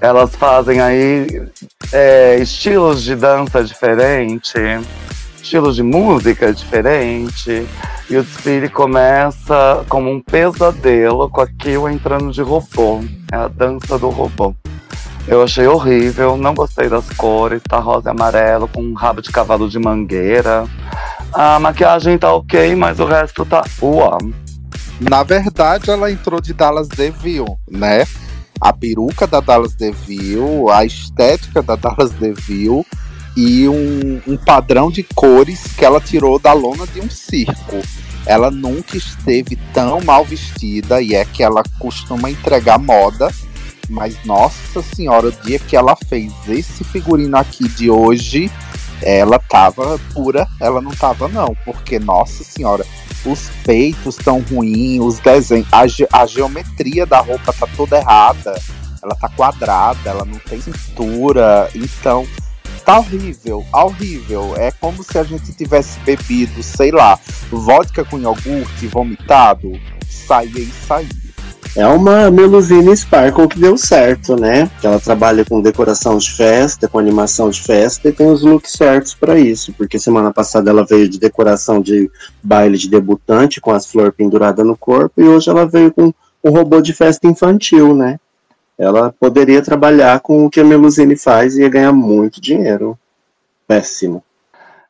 Elas fazem aí é, estilos de dança diferente, estilos de música diferente. E o desfile começa como um pesadelo com a Kill entrando de robô. É a dança do robô. Eu achei horrível, não gostei das cores, tá rosa e amarelo com um rabo de cavalo de mangueira. A maquiagem tá ok, mas o resto tá uau. Na verdade, ela entrou de Dallas Devil, né? A peruca da Dallas Devil, a estética da Dallas Devil e um, um padrão de cores que ela tirou da lona de um circo. Ela nunca esteve tão mal vestida e é que ela costuma entregar moda. Mas nossa senhora, o dia que ela fez esse figurino aqui de hoje, ela tava pura, ela não tava não, porque nossa senhora, os peitos tão ruins, os desenhos, a, ge a geometria da roupa tá toda errada, ela tá quadrada, ela não tem cintura, então tá horrível, horrível. É como se a gente tivesse bebido, sei lá, vodka com iogurte, vomitado, saía e saía. É uma Melusine Sparkle que deu certo, né? Que ela trabalha com decoração de festa, com animação de festa e tem os looks certos para isso. Porque semana passada ela veio de decoração de baile de debutante com as flores penduradas no corpo e hoje ela veio com um robô de festa infantil, né? Ela poderia trabalhar com o que a Melusine faz e ia ganhar muito dinheiro. Péssimo.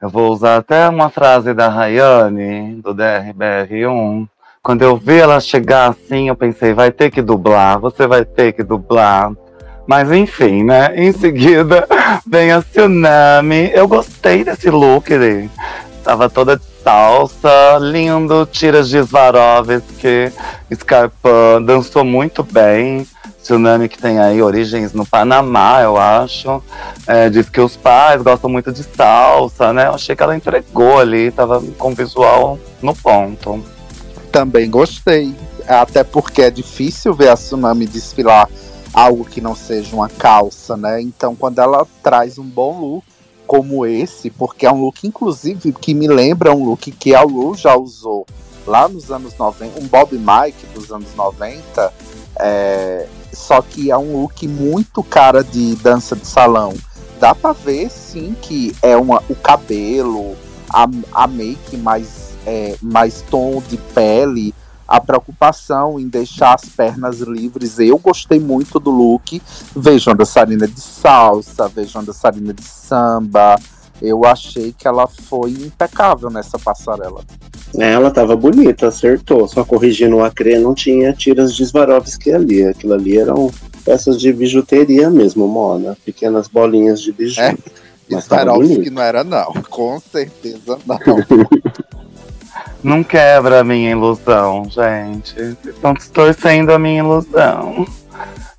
Eu vou usar até uma frase da Rayane, do DRBR1. Quando eu vi ela chegar assim, eu pensei, vai ter que dublar, você vai ter que dublar. Mas enfim, né? Em seguida vem a Tsunami. Eu gostei desse look dele. Tava toda salsa, lindo, tiras de Swarovski, Scarpa, dançou muito bem. Tsunami que tem aí origens no Panamá, eu acho. É, diz que os pais gostam muito de salsa, né? Eu achei que ela entregou ali, tava com visual no ponto. Também gostei. Até porque é difícil ver a Tsunami desfilar algo que não seja uma calça, né? Então, quando ela traz um bom look como esse, porque é um look, inclusive, que me lembra um look que a Ru já usou lá nos anos 90, um Bob Mike dos anos 90, é, só que é um look muito cara de dança de salão. Dá pra ver, sim, que é uma, o cabelo, a, a make mais é, mais tom de pele, a preocupação em deixar as pernas livres. Eu gostei muito do look. Vejo a dançarina de salsa, vejo a dançarina de samba. Eu achei que ela foi impecável nessa passarela. É, ela tava bonita, acertou. Só corrigindo o acre, não tinha tiras de Swarovski ali. Aquilo ali eram peças de bijuteria mesmo, Mona. Pequenas bolinhas de biju. É, Swarovski não era não, com certeza não. Não quebra a minha ilusão, gente. Estão distorcendo a minha ilusão.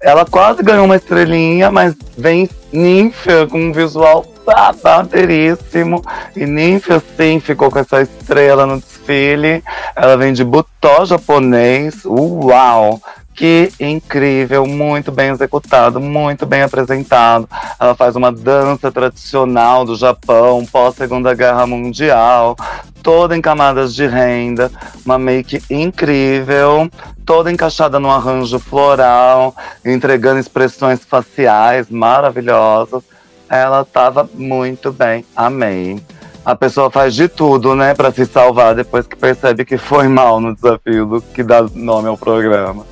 Ela quase ganhou uma estrelinha, mas vem Ninfa com um visual babaderíssimo. E Ninfa, sim, ficou com essa estrela no desfile. Ela vem de butó japonês. Uau! Que incrível, muito bem executado, muito bem apresentado. Ela faz uma dança tradicional do Japão, pós Segunda Guerra Mundial, toda em camadas de renda, uma make incrível, toda encaixada num arranjo floral, entregando expressões faciais maravilhosas. Ela estava muito bem, amei. A pessoa faz de tudo, né, para se salvar depois que percebe que foi mal no desafio do que dá nome ao programa.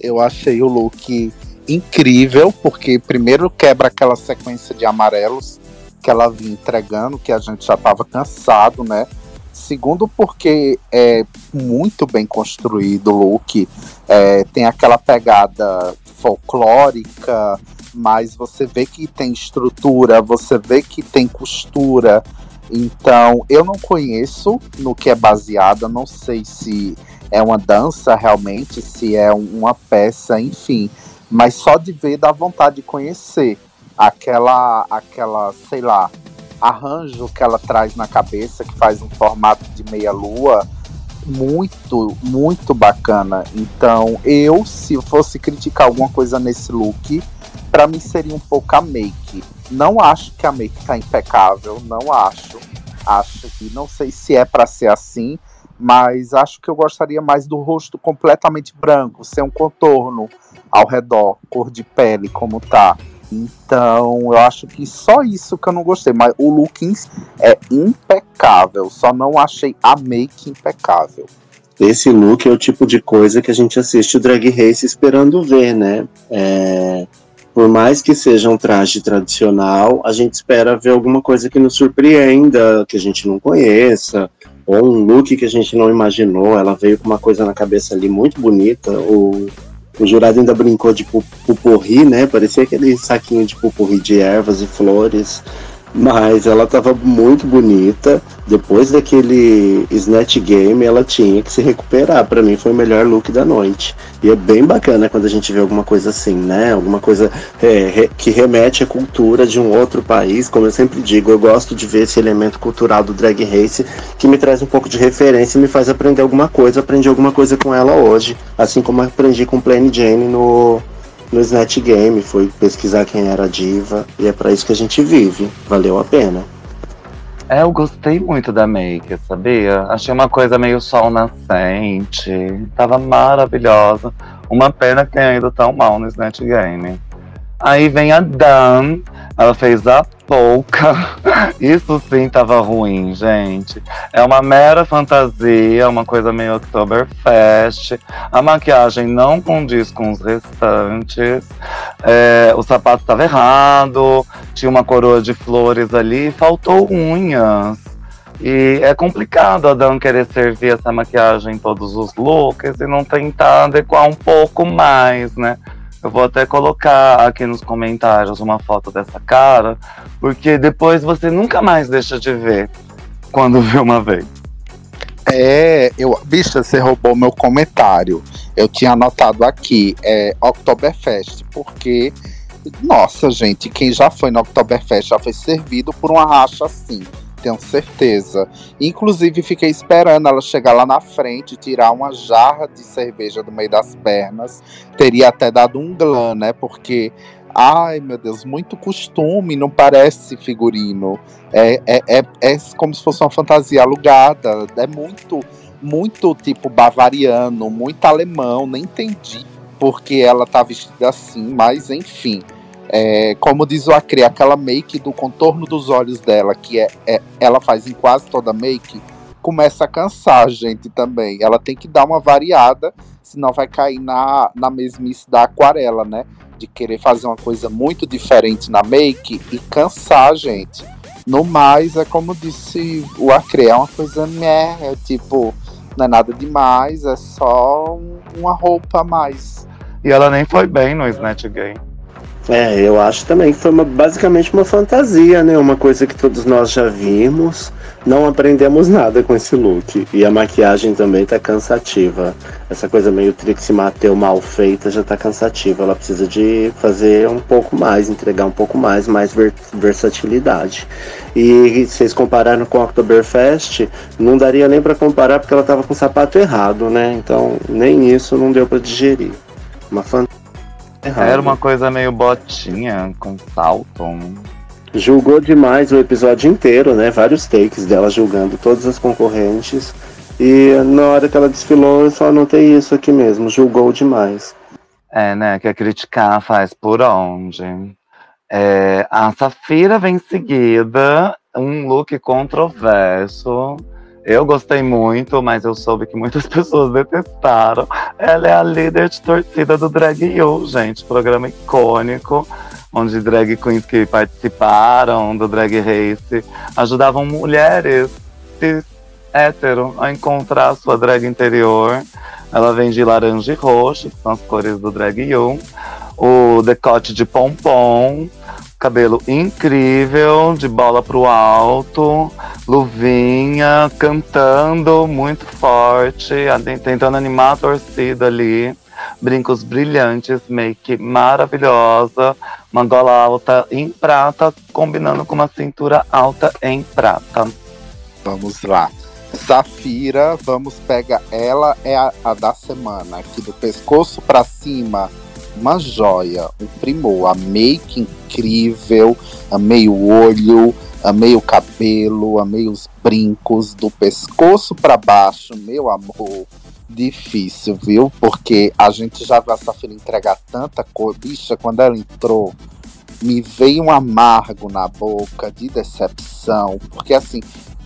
Eu achei o look incrível, porque primeiro quebra aquela sequência de amarelos que ela vinha entregando, que a gente já estava cansado, né? Segundo, porque é muito bem construído o look, é, tem aquela pegada folclórica, mas você vê que tem estrutura, você vê que tem costura. Então, eu não conheço no que é baseada, não sei se é uma dança realmente, se é uma peça, enfim. Mas só de ver dá vontade de conhecer aquela, aquela, sei lá, arranjo que ela traz na cabeça, que faz um formato de meia-lua, muito, muito bacana. Então, eu, se fosse criticar alguma coisa nesse look, para mim seria um pouco a make. Não acho que a make tá impecável, não acho. Acho que não sei se é para ser assim, mas acho que eu gostaria mais do rosto completamente branco, sem um contorno ao redor, cor de pele como tá. Então, eu acho que só isso que eu não gostei, mas o look é impecável, só não achei a make impecável. Esse look é o tipo de coisa que a gente assiste o Drag Race esperando ver, né? É, por mais que seja um traje tradicional, a gente espera ver alguma coisa que nos surpreenda, que a gente não conheça, ou um look que a gente não imaginou. Ela veio com uma coisa na cabeça ali muito bonita. O, o jurado ainda brincou de pupurri, né? Parecia aquele saquinho de pupurri de ervas e flores. Mas ela tava muito bonita. Depois daquele Snatch Game, ela tinha que se recuperar. Para mim foi o melhor look da noite. E é bem bacana quando a gente vê alguma coisa assim, né? Alguma coisa é, re, que remete à cultura de um outro país. Como eu sempre digo, eu gosto de ver esse elemento cultural do Drag Race que me traz um pouco de referência e me faz aprender alguma coisa. Aprendi alguma coisa com ela hoje. Assim como aprendi com Plain Jane no, no Snatch Game, fui pesquisar quem era a diva e é para isso que a gente vive. Valeu a pena. É, eu gostei muito da make, sabia? Achei uma coisa meio sol nascente. Tava maravilhosa. Uma pena que ido tão mal no Snatch Game. Aí vem a Dan, ela fez a polka. Isso sim tava ruim, gente. É uma mera fantasia, uma coisa meio Oktoberfest. A maquiagem não condiz com os restantes. É, o sapato estava errado, tinha uma coroa de flores ali, faltou unhas. E é complicado a Dan querer servir essa maquiagem em todos os looks e não tentar adequar um pouco mais, né? Eu vou até colocar aqui nos comentários uma foto dessa cara, porque depois você nunca mais deixa de ver quando vê uma vez. É, eu, bicha, você roubou meu comentário. Eu tinha anotado aqui, é Oktoberfest, porque, nossa, gente, quem já foi no Oktoberfest já foi servido por uma racha assim tenho certeza. Inclusive, fiquei esperando ela chegar lá na frente, tirar uma jarra de cerveja do meio das pernas. Teria até dado um glam, né? Porque, ai meu Deus, muito costume, não parece figurino. É, é, é, é como se fosse uma fantasia alugada. É muito, muito tipo bavariano, muito alemão. Nem entendi porque ela tá vestida assim, mas enfim. É, como diz o Acre, aquela make do contorno dos olhos dela, que é, é, ela faz em quase toda make, começa a cansar a gente também. Ela tem que dar uma variada, senão vai cair na, na mesmice da aquarela, né? De querer fazer uma coisa muito diferente na make e cansar a gente. No mais, é como disse o Acre, é uma coisa meh, é tipo, não é nada demais, é só uma roupa a mais. E ela nem foi bem no Snatch Game. É, eu acho também que foi uma, basicamente uma fantasia, né? Uma coisa que todos nós já vimos. Não aprendemos nada com esse look. E a maquiagem também tá cansativa. Essa coisa meio Trixie Mateu mal feita já tá cansativa. Ela precisa de fazer um pouco mais, entregar um pouco mais, mais ver versatilidade. E vocês compararam com a Oktoberfest, não daria nem para comparar porque ela tava com o sapato errado, né? Então nem isso não deu para digerir. Uma fantasia. Errado. Era uma coisa meio botinha, com salto. Julgou demais o episódio inteiro, né? Vários takes dela julgando todas as concorrentes. E na hora que ela desfilou, eu só anotei isso aqui mesmo. Julgou demais. É, né? Quer criticar, faz por onde? É, a Safira vem em seguida, um look controverso. Eu gostei muito, mas eu soube que muitas pessoas detestaram. Ela é a líder de torcida do Drag You, gente. Programa icônico, onde drag queens que participaram do Drag Race ajudavam mulheres cis hétero a encontrar a sua drag interior. Ela vem de laranja e roxo, que são as cores do Drag You. O decote de pompom, cabelo incrível, de bola pro alto, luvinha, cantando muito forte, tentando animar a torcida ali. Brincos brilhantes, make maravilhosa, uma gola alta em prata, combinando com uma cintura alta em prata. Vamos lá. Safira, vamos pegar ela, é a, a da semana, aqui do pescoço para cima, uma joia, um primor, a make incrível, amei o olho, amei o cabelo, amei os brincos do pescoço para baixo, meu amor. Difícil, viu? Porque a gente já viu a Safira entregar tanta cor. Bicha, quando ela entrou, me veio um amargo na boca de decepção. Porque assim,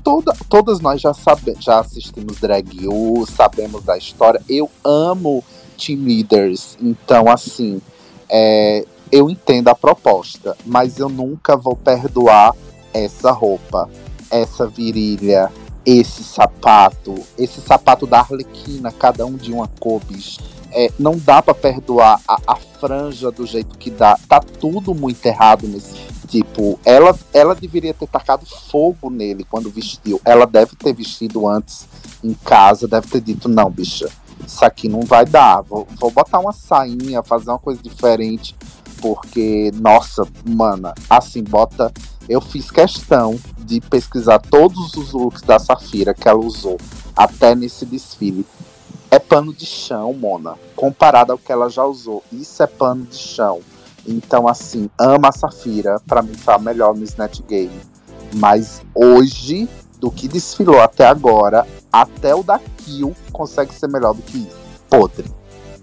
toda, todas nós já, sabe, já assistimos Drag U, sabemos da história. Eu amo team leaders. Então, assim, é, eu entendo a proposta, mas eu nunca vou perdoar essa roupa, essa virilha, esse sapato, esse sapato da Arlequina, cada um de uma cor, bicho. É, não dá para perdoar a, a, franja do jeito que dá. Tá tudo muito errado nesse. Tipo, ela, ela deveria ter tacado fogo nele quando vestiu. Ela deve ter vestido antes em casa, deve ter dito, não, bicha, isso aqui não vai dar. Vou, vou botar uma sainha, fazer uma coisa diferente. Porque, nossa, mana, assim, bota. Eu fiz questão de pesquisar todos os looks da Safira que ela usou até nesse desfile. É pano de chão, Mona. Comparado ao que ela já usou. Isso é pano de chão. Então, assim, ama a Safira. Pra mim, foi a melhor no Snatch Game. Mas hoje, do que desfilou até agora, até o da Kill consegue ser melhor do que isso. Podre.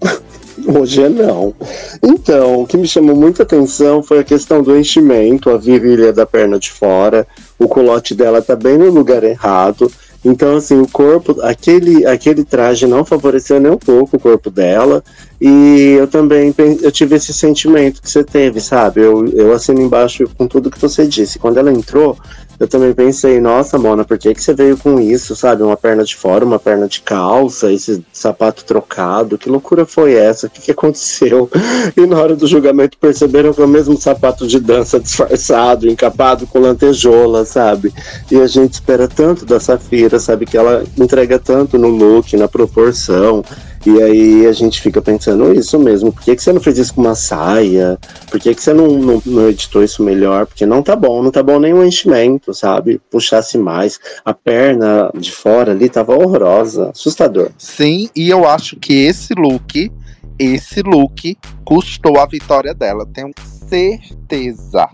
Hoje é não. Então, o que me chamou muita atenção foi a questão do enchimento, a virilha da perna de fora. O culote dela tá bem no lugar errado. Então, assim, o corpo, aquele, aquele traje não favoreceu nem um pouco o corpo dela. E eu também eu tive esse sentimento que você teve, sabe? Eu, eu assino embaixo com tudo que você disse. Quando ela entrou, eu também pensei, nossa, Mona, por que, que você veio com isso, sabe? Uma perna de fora, uma perna de calça, esse sapato trocado, que loucura foi essa? O que, que aconteceu? E na hora do julgamento perceberam que é o mesmo sapato de dança disfarçado, encapado com lantejola, sabe? E a gente espera tanto da Safira, sabe? Que ela entrega tanto no look, na proporção. E aí a gente fica pensando isso mesmo, por que, que você não fez isso com uma saia? Por que, que você não, não, não editou isso melhor? Porque não tá bom, não tá bom o enchimento, sabe? Puxasse mais. A perna de fora ali tava horrorosa, assustador. Sim, e eu acho que esse look, esse look custou a vitória dela, tenho certeza.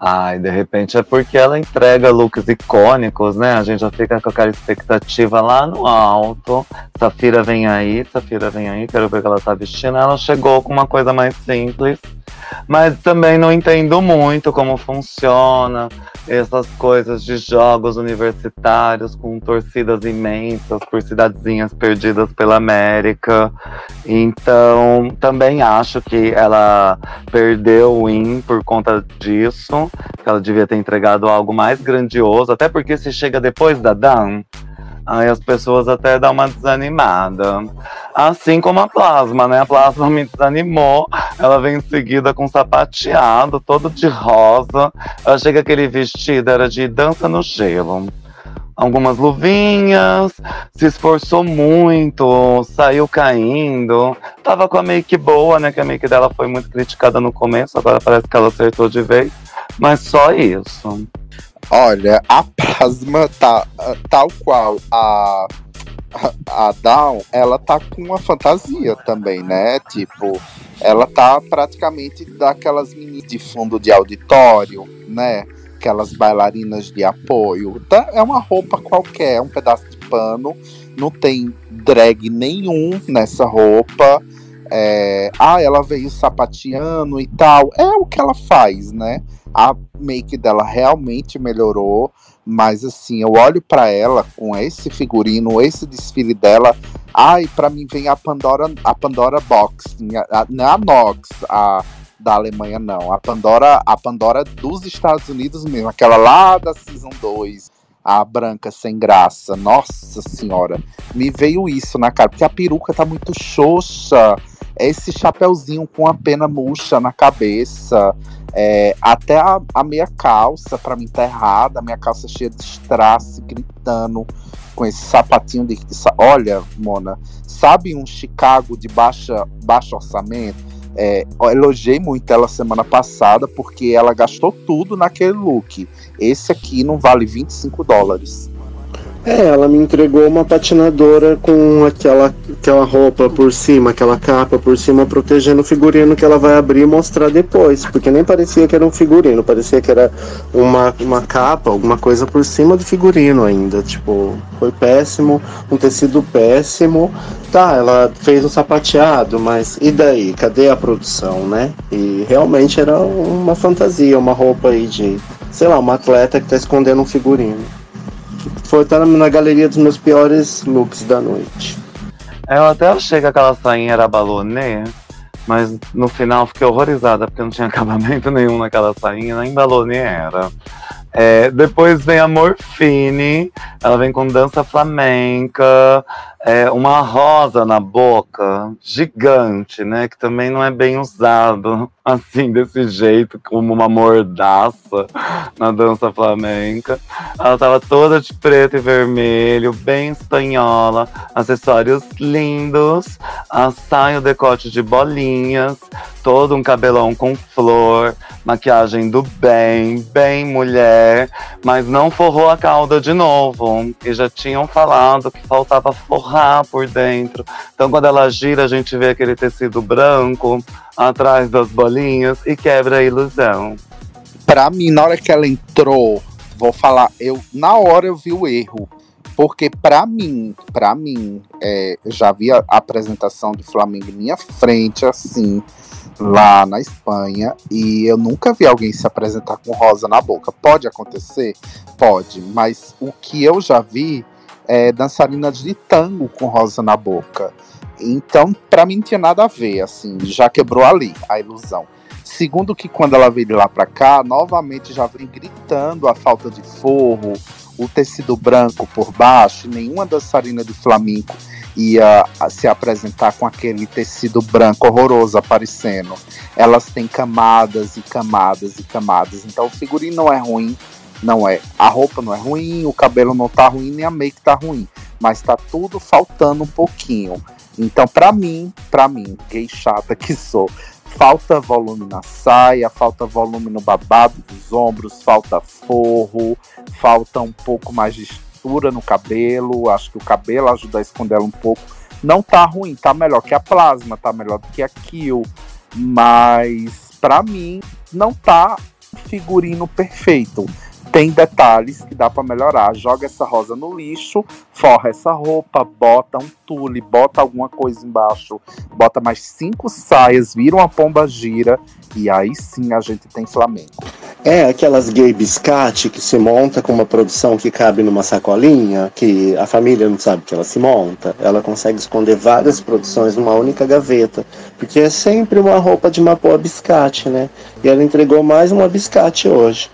Ai, de repente é porque ela entrega looks icônicos, né? A gente já fica com aquela expectativa lá no alto. Safira vem aí, Safira vem aí, quero ver o que ela tá vestindo. Ela chegou com uma coisa mais simples. Mas também não entendo muito como funciona essas coisas de jogos universitários com torcidas imensas por cidadezinhas perdidas pela América. Então, também acho que ela perdeu o win por conta disso, que ela devia ter entregado algo mais grandioso, até porque se chega depois da Dan, Aí as pessoas até dão uma desanimada. Assim como a plasma, né? A plasma me desanimou. Ela vem em seguida com sapateado, todo de rosa. Eu achei que aquele vestido era de dança no gelo. Algumas luvinhas, se esforçou muito, saiu caindo. Tava com a make boa, né? Que a make dela foi muito criticada no começo, agora parece que ela acertou de vez. Mas só isso. Olha, a Plasma tá tal qual a, a, Down, ela tá com uma fantasia também, né? Tipo, ela tá praticamente daquelas meninas de fundo de auditório, né? Aquelas bailarinas de apoio. Tá, é uma roupa qualquer, é um pedaço de pano, não tem drag nenhum nessa roupa. É, ah, ela veio sapateando e tal. É o que ela faz, né? A make dela realmente melhorou, mas assim, eu olho para ela com esse figurino, esse desfile dela. Ai, para mim vem a Pandora, a Pandora Box, não é a Nox, a da Alemanha não, a Pandora, a Pandora dos Estados Unidos mesmo, aquela lá da Season 2 a branca sem graça. Nossa senhora, me veio isso na cara, porque a peruca tá muito xoxa esse chapéuzinho com a pena murcha na cabeça, é, até a, a meia calça, para mim tá errada, a minha calça cheia de strass, gritando, com esse sapatinho de. Olha, Mona, sabe um Chicago de baixa, baixo orçamento? É, elogiei muito ela semana passada porque ela gastou tudo naquele look. Esse aqui não vale 25 dólares. É, ela me entregou uma patinadora com aquela, aquela roupa por cima, aquela capa por cima, protegendo o figurino que ela vai abrir e mostrar depois. Porque nem parecia que era um figurino, parecia que era uma, uma capa, alguma coisa por cima do figurino ainda. Tipo, foi péssimo, um tecido péssimo. Tá, ela fez um sapateado, mas e daí? Cadê a produção, né? E realmente era uma fantasia, uma roupa aí de, sei lá, uma atleta que tá escondendo um figurino foi estar na galeria dos meus piores looks da noite. Eu até achei que aquela sainha era balonê, mas no final fiquei horrorizada porque não tinha acabamento nenhum naquela sainha, nem balonê era. É, depois vem a Morfine, ela vem com dança flamenca, é, uma rosa na boca, gigante, né? Que também não é bem usado assim, desse jeito, como uma mordaça na dança flamenca. Ela tava toda de preto e vermelho, bem espanhola, acessórios lindos, a saia, o decote de bolinhas, todo um cabelão com flor, maquiagem do bem, bem mulher, mas não forrou a cauda de novo. E já tinham falado que faltava forrar por dentro. Então, quando ela gira, a gente vê aquele tecido branco atrás das bolinhas e quebra a ilusão. Pra mim, na hora que ela entrou, vou falar, eu na hora eu vi o erro. Porque pra mim, pra mim, é, já vi a apresentação de Flamengo minha frente, assim, lá na Espanha, e eu nunca vi alguém se apresentar com rosa na boca. Pode acontecer? Pode, mas o que eu já vi é dançarina de tango com rosa na boca. Então, pra mim não tinha nada a ver, assim, já quebrou ali a ilusão. Segundo que quando ela veio de lá pra cá, novamente já vem gritando a falta de forro, o tecido branco por baixo, nenhuma dançarina de flamenco ia se apresentar com aquele tecido branco horroroso aparecendo. Elas têm camadas e camadas e camadas. Então o figurino não é ruim, não é. A roupa não é ruim, o cabelo não tá ruim, nem a make tá ruim. Mas tá tudo faltando um pouquinho. Então, pra mim, pra mim, gay chata que sou, falta volume na saia, falta volume no babado dos ombros, falta forro, falta um pouco mais de textura no cabelo. Acho que o cabelo ajuda a esconder ela um pouco. Não tá ruim, tá melhor que a plasma, tá melhor do que a Kill. Mas, pra mim, não tá figurino perfeito tem detalhes que dá para melhorar. Joga essa rosa no lixo, forra essa roupa, bota um tule, bota alguma coisa embaixo, bota mais cinco saias, vira uma pomba gira e aí sim a gente tem Flamengo. É aquelas gay biscate que se monta com uma produção que cabe numa sacolinha, que a família não sabe que ela se monta. Ela consegue esconder várias produções numa única gaveta, porque é sempre uma roupa de uma boa biscate, né? E ela entregou mais uma biscate hoje.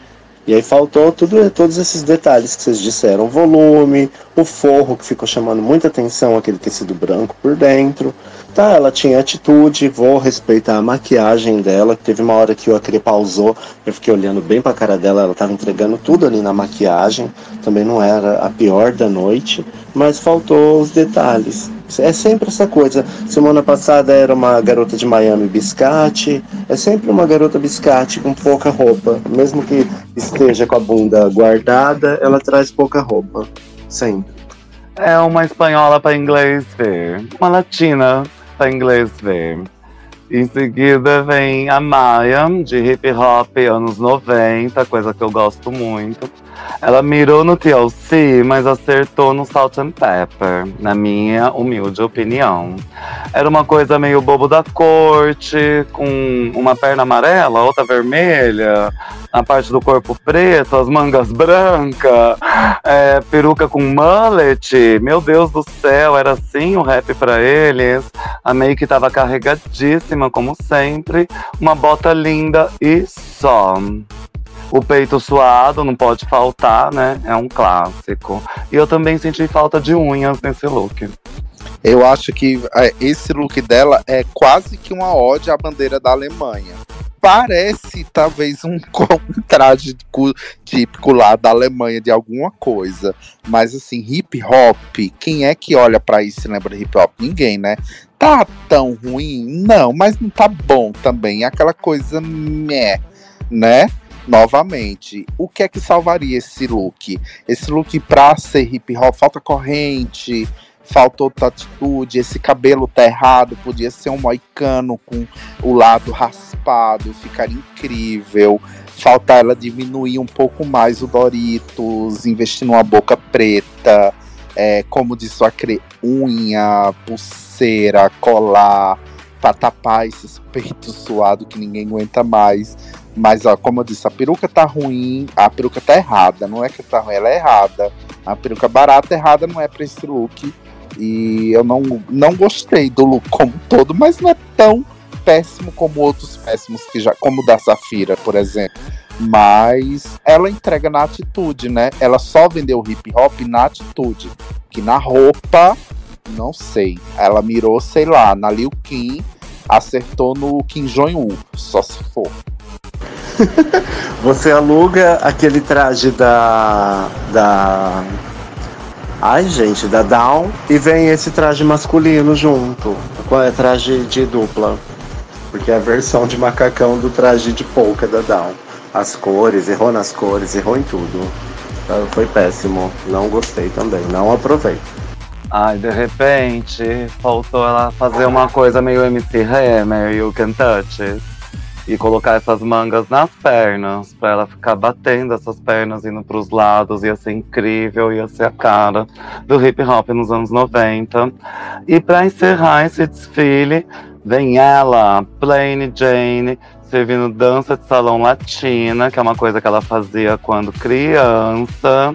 E aí faltou tudo, todos esses detalhes que vocês disseram, o volume, o forro que ficou chamando muita atenção, aquele tecido branco por dentro. Tá, ela tinha atitude, vou respeitar a maquiagem dela. Teve uma hora que o Acre pausou, eu fiquei olhando bem pra cara dela, ela tava entregando tudo ali na maquiagem. Também não era a pior da noite, mas faltou os detalhes. É sempre essa coisa. Semana passada era uma garota de Miami biscate. É sempre uma garota biscate com pouca roupa. Mesmo que esteja com a bunda guardada, ela traz pouca roupa. Sempre. É uma espanhola para inglês ver. Uma latina para inglês ver. Em seguida vem a Maya, de hip hop anos 90, coisa que eu gosto muito. Ela mirou no TLC, mas acertou no Salt and Pepper, na minha humilde opinião. Era uma coisa meio bobo da corte, com uma perna amarela, outra vermelha, na parte do corpo preto, as mangas brancas, é, peruca com mullet. Meu Deus do céu, era assim o rap para eles. A make tava carregadíssima, como sempre. Uma bota linda e só. O peito suado não pode faltar, né? É um clássico. E eu também senti falta de unhas nesse look. Eu acho que é, esse look dela é quase que uma ode à bandeira da Alemanha. Parece talvez um, traje típico lá da Alemanha de alguma coisa. Mas assim, hip hop, quem é que olha para isso e lembra de hip hop? Ninguém, né? Tá tão ruim? Não, mas não tá bom também. É aquela coisa meh, né? Novamente, o que é que salvaria esse look? Esse look pra ser hip hop, falta corrente, faltou atitude, esse cabelo tá errado, podia ser um moicano com o lado raspado, ficaria incrível. Falta ela diminuir um pouco mais o Doritos, investir numa boca preta, é, como disse a unha, pulseira, colar, pra tapar esses peitos suados que ninguém aguenta mais. Mas, ó, como eu disse, a peruca tá ruim, a peruca tá errada. Não é que tá ruim, ela é errada. A peruca barata errada não é pra esse look. E eu não, não gostei do look como todo, mas não é tão péssimo como outros péssimos que já, como o da Safira, por exemplo. Mas ela entrega na atitude, né? Ela só vendeu hip hop na atitude. Que na roupa Não sei. Ela mirou, sei lá, na Liu Kim, acertou no Kim Jong-un, só se for. Você aluga aquele traje da. da. Ai, gente, da Down e vem esse traje masculino junto. Qual é traje de dupla? Porque é a versão de macacão do traje de polka da Down. As cores, errou nas cores, errou em tudo. Então, Foi péssimo. Não gostei também. Não aproveito. Ai, de repente, faltou ela fazer uma coisa meio MC Hammer e o It. E colocar essas mangas nas pernas, pra ela ficar batendo essas pernas indo pros lados, ia ser incrível, ia ser a cara do hip hop nos anos 90. E pra encerrar esse desfile, vem ela, Plain Jane, servindo dança de salão latina, que é uma coisa que ela fazia quando criança.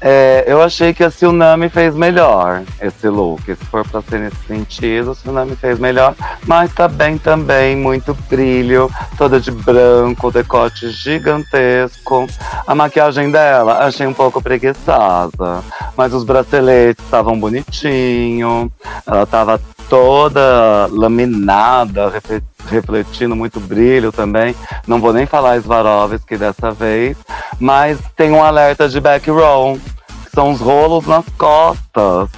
É, eu achei que a Tsunami fez melhor esse look. Se for pra ser nesse sentido, a Tsunami fez melhor. Mas tá bem também, muito brilho, toda de branco, decote gigantesco. A maquiagem dela achei um pouco preguiçosa. Mas os braceletes estavam bonitinhos. Ela tava toda laminada, refle- refletindo muito brilho também. Não vou nem falar Swarovski dessa vez, mas tem um alerta de back que são os rolos nas costas.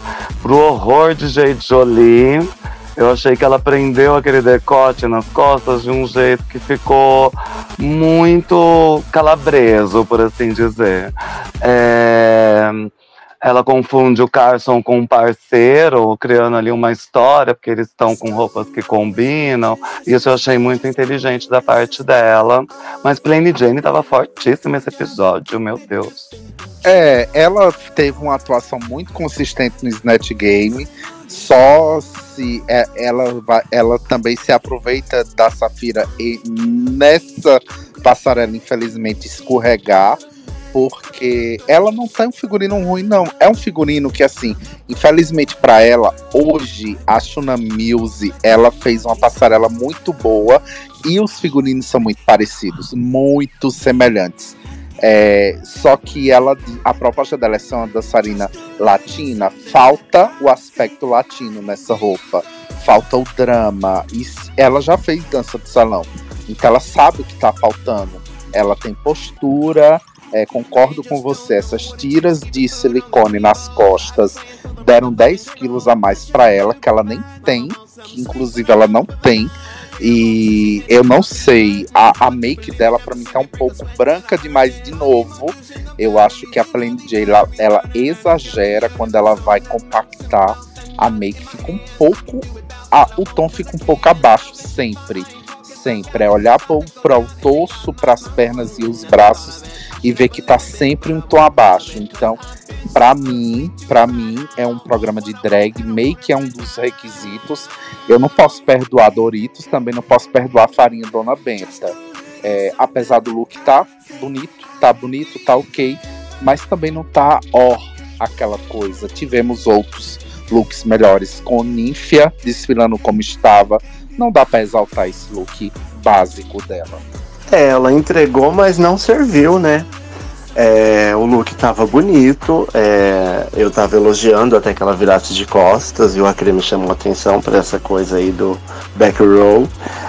Pro horror de Jade Jolie, eu achei que ela prendeu aquele decote nas costas de um jeito que ficou muito calabreso, por assim dizer. É, Ela confunde o Carson com um parceiro, criando ali uma história, porque eles estão com roupas que combinam. Isso eu achei muito inteligente da parte dela. Mas Plain Jane tava fortíssima esse episódio, meu Deus. É, ela teve uma atuação muito consistente no Snatch Game. Só se é, ela, ela também se aproveita da Safira e nessa passarela, infelizmente, escorregar. Porque ela não tem um figurino ruim, não. É um figurino que, assim, infelizmente para ela, hoje, a Shuna Muse, ela fez uma passarela muito boa e os figurinos são muito parecidos, muito semelhantes. É, só que ela, a proposta dela é ser uma dançarina latina, falta o aspecto latino nessa roupa, falta o drama. E ela já fez dança de salão, então ela sabe o que tá faltando. Ela tem postura, é, concordo com você, essas tiras de silicone nas costas deram 10 quilos a mais para ela, que ela nem tem, que inclusive ela não tem. E eu não sei, a, a make dela pra mim tá um pouco branca demais de novo. Eu acho que a Plain J ela, ela exagera quando ela vai compactar. A make fica um pouco. a- o tom fica um pouco abaixo, sempre. Sempre. É olhar para o torso, para as pernas e os braços e ver que tá sempre um tom abaixo. Então, pra mim, para mim, é um programa de drag. Make é um dos requisitos. Eu não posso perdoar Doritos, também não posso perdoar Farinha Dona Benta. É, apesar do look tá bonito, tá bonito, tá ok, mas também não tá ó aquela coisa. Tivemos outros looks melhores com Ninfia desfilando como estava. Não dá pra exaltar esse look básico dela. É, ela entregou, mas não serviu, né? É, o look tava bonito, é, eu tava elogiando até que ela virasse de costas e o Acre me chamou atenção para essa coisa aí do back row.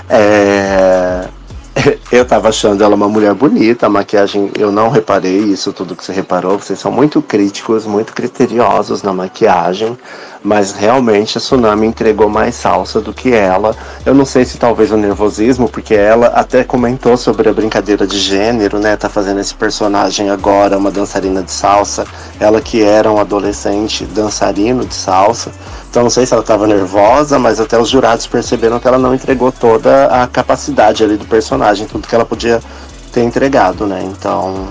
É, eu tava achando ela uma mulher bonita, a maquiagem eu não reparei isso tudo que você reparou, vocês são muito críticos, muito criteriosos na maquiagem, mas realmente a Tsunami entregou mais salsa do que ela. Eu não sei se talvez o nervosismo, porque ela até comentou sobre a brincadeira de gênero, né? Tá fazendo esse personagem agora, uma dançarina de salsa, ela que era um adolescente dançarino de salsa. Então não sei se ela estava nervosa, mas até os jurados perceberam que ela não entregou toda a capacidade ali do personagem, tudo que ela podia ter entregado, né? Então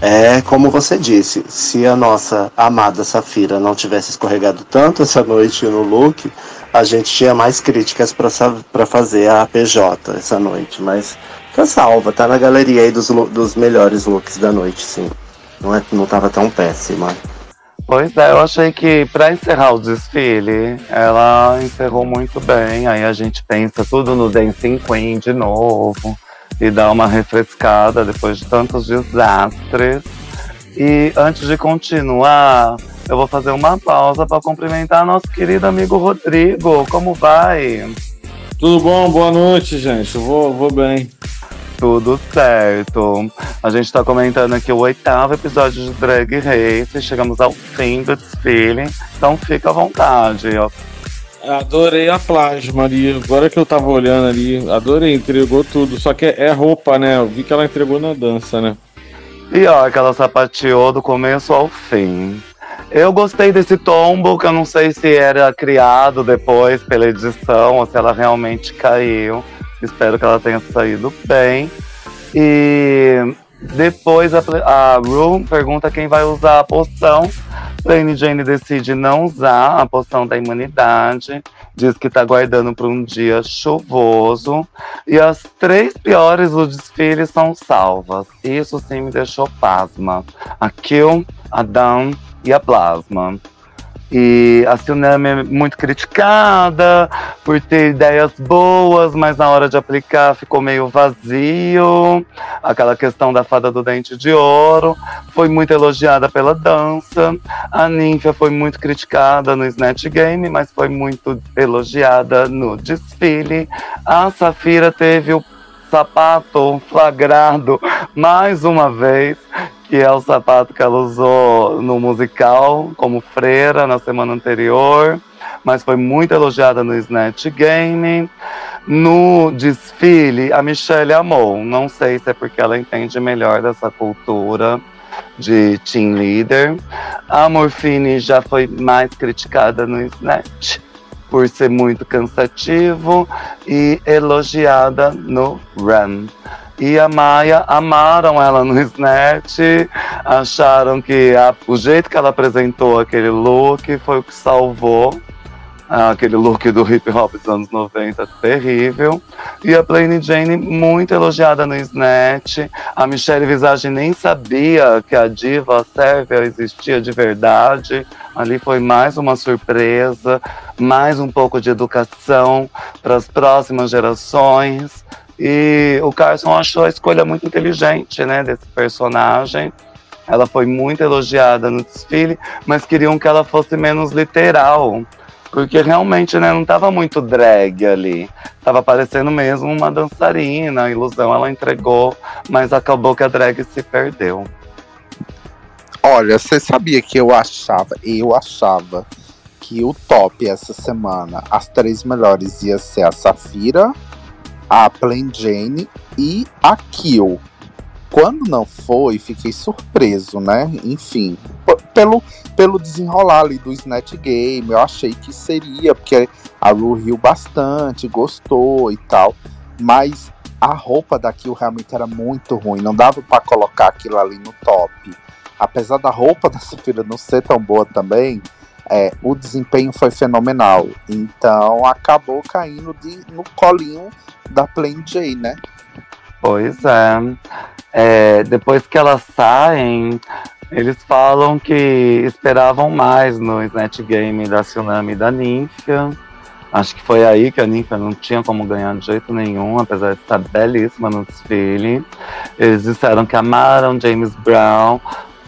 é como você disse, se a nossa amada Safira não tivesse escorregado tanto essa noite no look, a gente tinha mais críticas para fazer a PJ essa noite. Mas tá salva, tá na galeria aí dos, dos melhores looks da noite, sim. Não, é, não tava tão péssima. Pois é, eu achei que pra encerrar o desfile, ela encerrou muito bem. Aí a gente pensa tudo no Dancing Queen de novo e dá uma refrescada depois de tantos desastres. E antes de continuar, eu vou fazer uma pausa para cumprimentar nosso querido amigo Rodrigo. Como vai? Tudo bom? Boa noite, gente. Vou, vou bem. Tudo certo. A gente tá comentando aqui o oitavo episódio de Drag Race. Chegamos ao fim do desfile. Então fica à vontade. Ó. Adorei a plágio, Maria. Agora que eu tava olhando ali, adorei, entregou tudo. Só que é roupa, né? Eu vi que ela entregou na dança, né? E ó, que ela sapateou do começo ao fim. Eu gostei desse tombo, que eu não sei se era criado depois pela edição ou se ela realmente caiu. Espero que ela tenha saído bem. E depois a, a Ru pergunta quem vai usar a poção. Plain Jane decide não usar a poção da imunidade. Diz que tá guardando para um dia chuvoso. E as três piores do desfile são salvas. Isso sim me deixou pasma. A Kill, a Dan e a Plasma. E a Tsunami é muito criticada por ter ideias boas, mas na hora de aplicar ficou meio vazio. Aquela questão da fada do dente de ouro foi muito elogiada pela dança. A Ninfa foi muito criticada no Snatch Game, mas foi muito elogiada no desfile. A Safira teve o sapato flagrado mais uma vez que é o sapato que ela usou no musical como freira na semana anterior, mas foi muito elogiada no Snatch Game. No desfile, a Michelle amou. Não sei se é porque ela entende melhor dessa cultura de team leader. A Morfine já foi mais criticada no Snatch por ser muito cansativo e elogiada no Run e a Maia amaram ela no Snatch, acharam que a, o jeito que ela apresentou aquele look foi o que salvou. Aquele look do hip hop dos anos 90 terrível. E a Plain Jane muito elogiada no Snatch. A Michelle Visage nem sabia que a diva Sérvia existia de verdade. Ali foi mais uma surpresa, mais um pouco de educação para as próximas gerações. E o Carson achou a escolha muito inteligente, né, desse personagem. Ela foi muito elogiada no desfile, mas queriam que ela fosse menos literal. Porque realmente né, não estava muito drag ali. Tava parecendo mesmo uma dançarina, a ilusão ela entregou, mas acabou que a drag se perdeu. Olha, você sabia que eu achava, eu achava que o top essa semana, as três melhores ia ser a Safira, a Plain Jane e a Kill. Quando não foi, fiquei surpreso, né? Enfim, pelo, pelo desenrolar ali do Snatch Game, eu achei que seria, porque a Ru riu bastante, gostou e tal. Mas a roupa da Kill realmente era muito ruim, não dava para colocar aquilo ali no top. Apesar da roupa da Safira não ser tão boa também, é, o desempenho foi fenomenal. Então acabou caindo de, no colinho da Plain J, né? Pois é. é. Depois que elas saem, eles falam que esperavam mais no Snatch Game da Tsunami e da Ninfa. Acho que foi aí que a Ninfa não tinha como ganhar de jeito nenhum, apesar de estar belíssima no desfile. Eles disseram que amaram James Brown,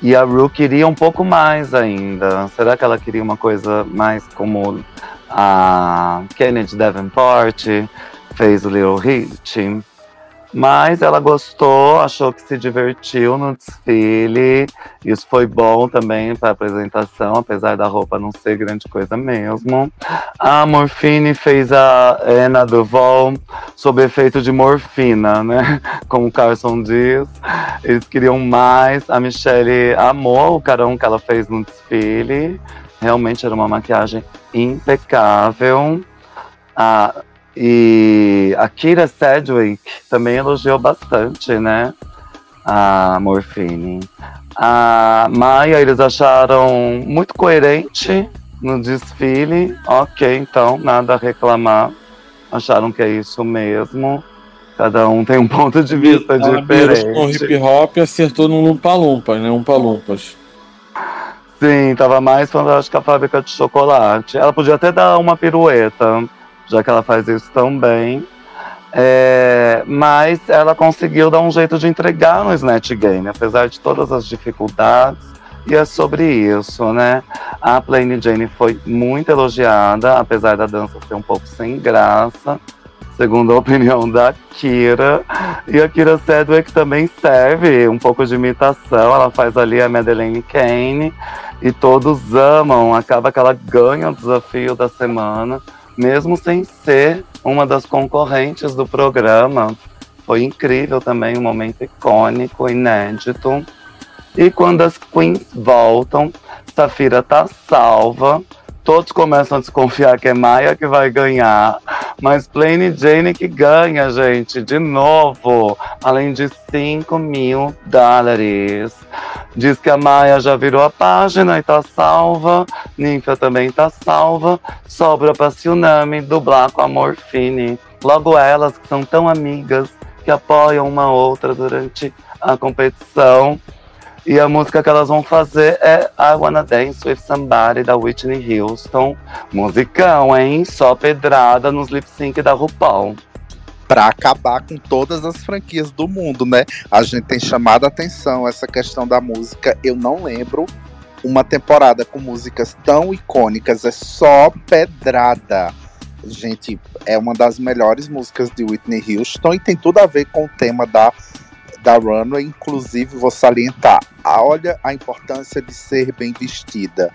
e a Ru queria um pouco mais ainda. Será que ela queria uma coisa mais como a Kennedy Davenport fez o Little Hit? Mas ela gostou, achou que se divertiu no desfile. Isso foi bom também para a apresentação, apesar da roupa não ser grande coisa mesmo. A Morfine fez a Anna Duval sob efeito de morfina, né? Como o Carson diz. Eles queriam mais. A Michelle amou o carão que ela fez no desfile. Realmente era uma maquiagem impecável. A e a Kira Sedgwick também elogiou bastante, né? A Morfine. A Maia eles acharam muito coerente no desfile. Ok, então, nada a reclamar. Acharam que é isso mesmo. Cada um tem um ponto de vista diferente. Com hip hop acertou no Lumpa Lumpa, né? Umpa Lumpas. Sim, tava mais fantástica a fábrica de chocolate. Ela podia até dar uma pirueta já que ela faz isso tão bem. É, mas ela conseguiu dar um jeito de entregar no Snatch Game, apesar de todas as dificuldades. E é sobre isso, né? A Plain Jane foi muito elogiada, apesar da dança ser um pouco sem graça, segundo a opinião da Kira. E a Kira Sedgwick também serve um pouco de imitação, ela faz ali a Madeleine Kane e todos amam. Acaba que ela ganha o desafio da semana, mesmo sem ser uma das concorrentes do programa. Foi incrível também, um momento icônico, inédito. E quando as queens voltam, Safira tá salva. Todos começam a desconfiar que é Maia que vai ganhar. Mas Plain Jane que ganha, gente, de novo. Além de 5 mil dólares. Diz que a Maia já virou a página e tá salva. Ninfa também tá salva. Sobra pra Tsunami dublar com a Morfine. Logo elas que são tão amigas que apoiam uma outra durante a competição. E a música que elas vão fazer é I Wanna Dance With Somebody, da Whitney Houston. Musicão, hein? Só pedrada nos lip sync da RuPaul. Pra acabar com todas as franquias do mundo, né? A gente tem chamado a atenção essa questão da música. Eu não lembro uma temporada com músicas tão icônicas. É só pedrada. Gente, é uma das melhores músicas de Whitney Houston e tem tudo a ver com o tema da da Runway, inclusive vou salientar, olha a importância de ser bem vestida.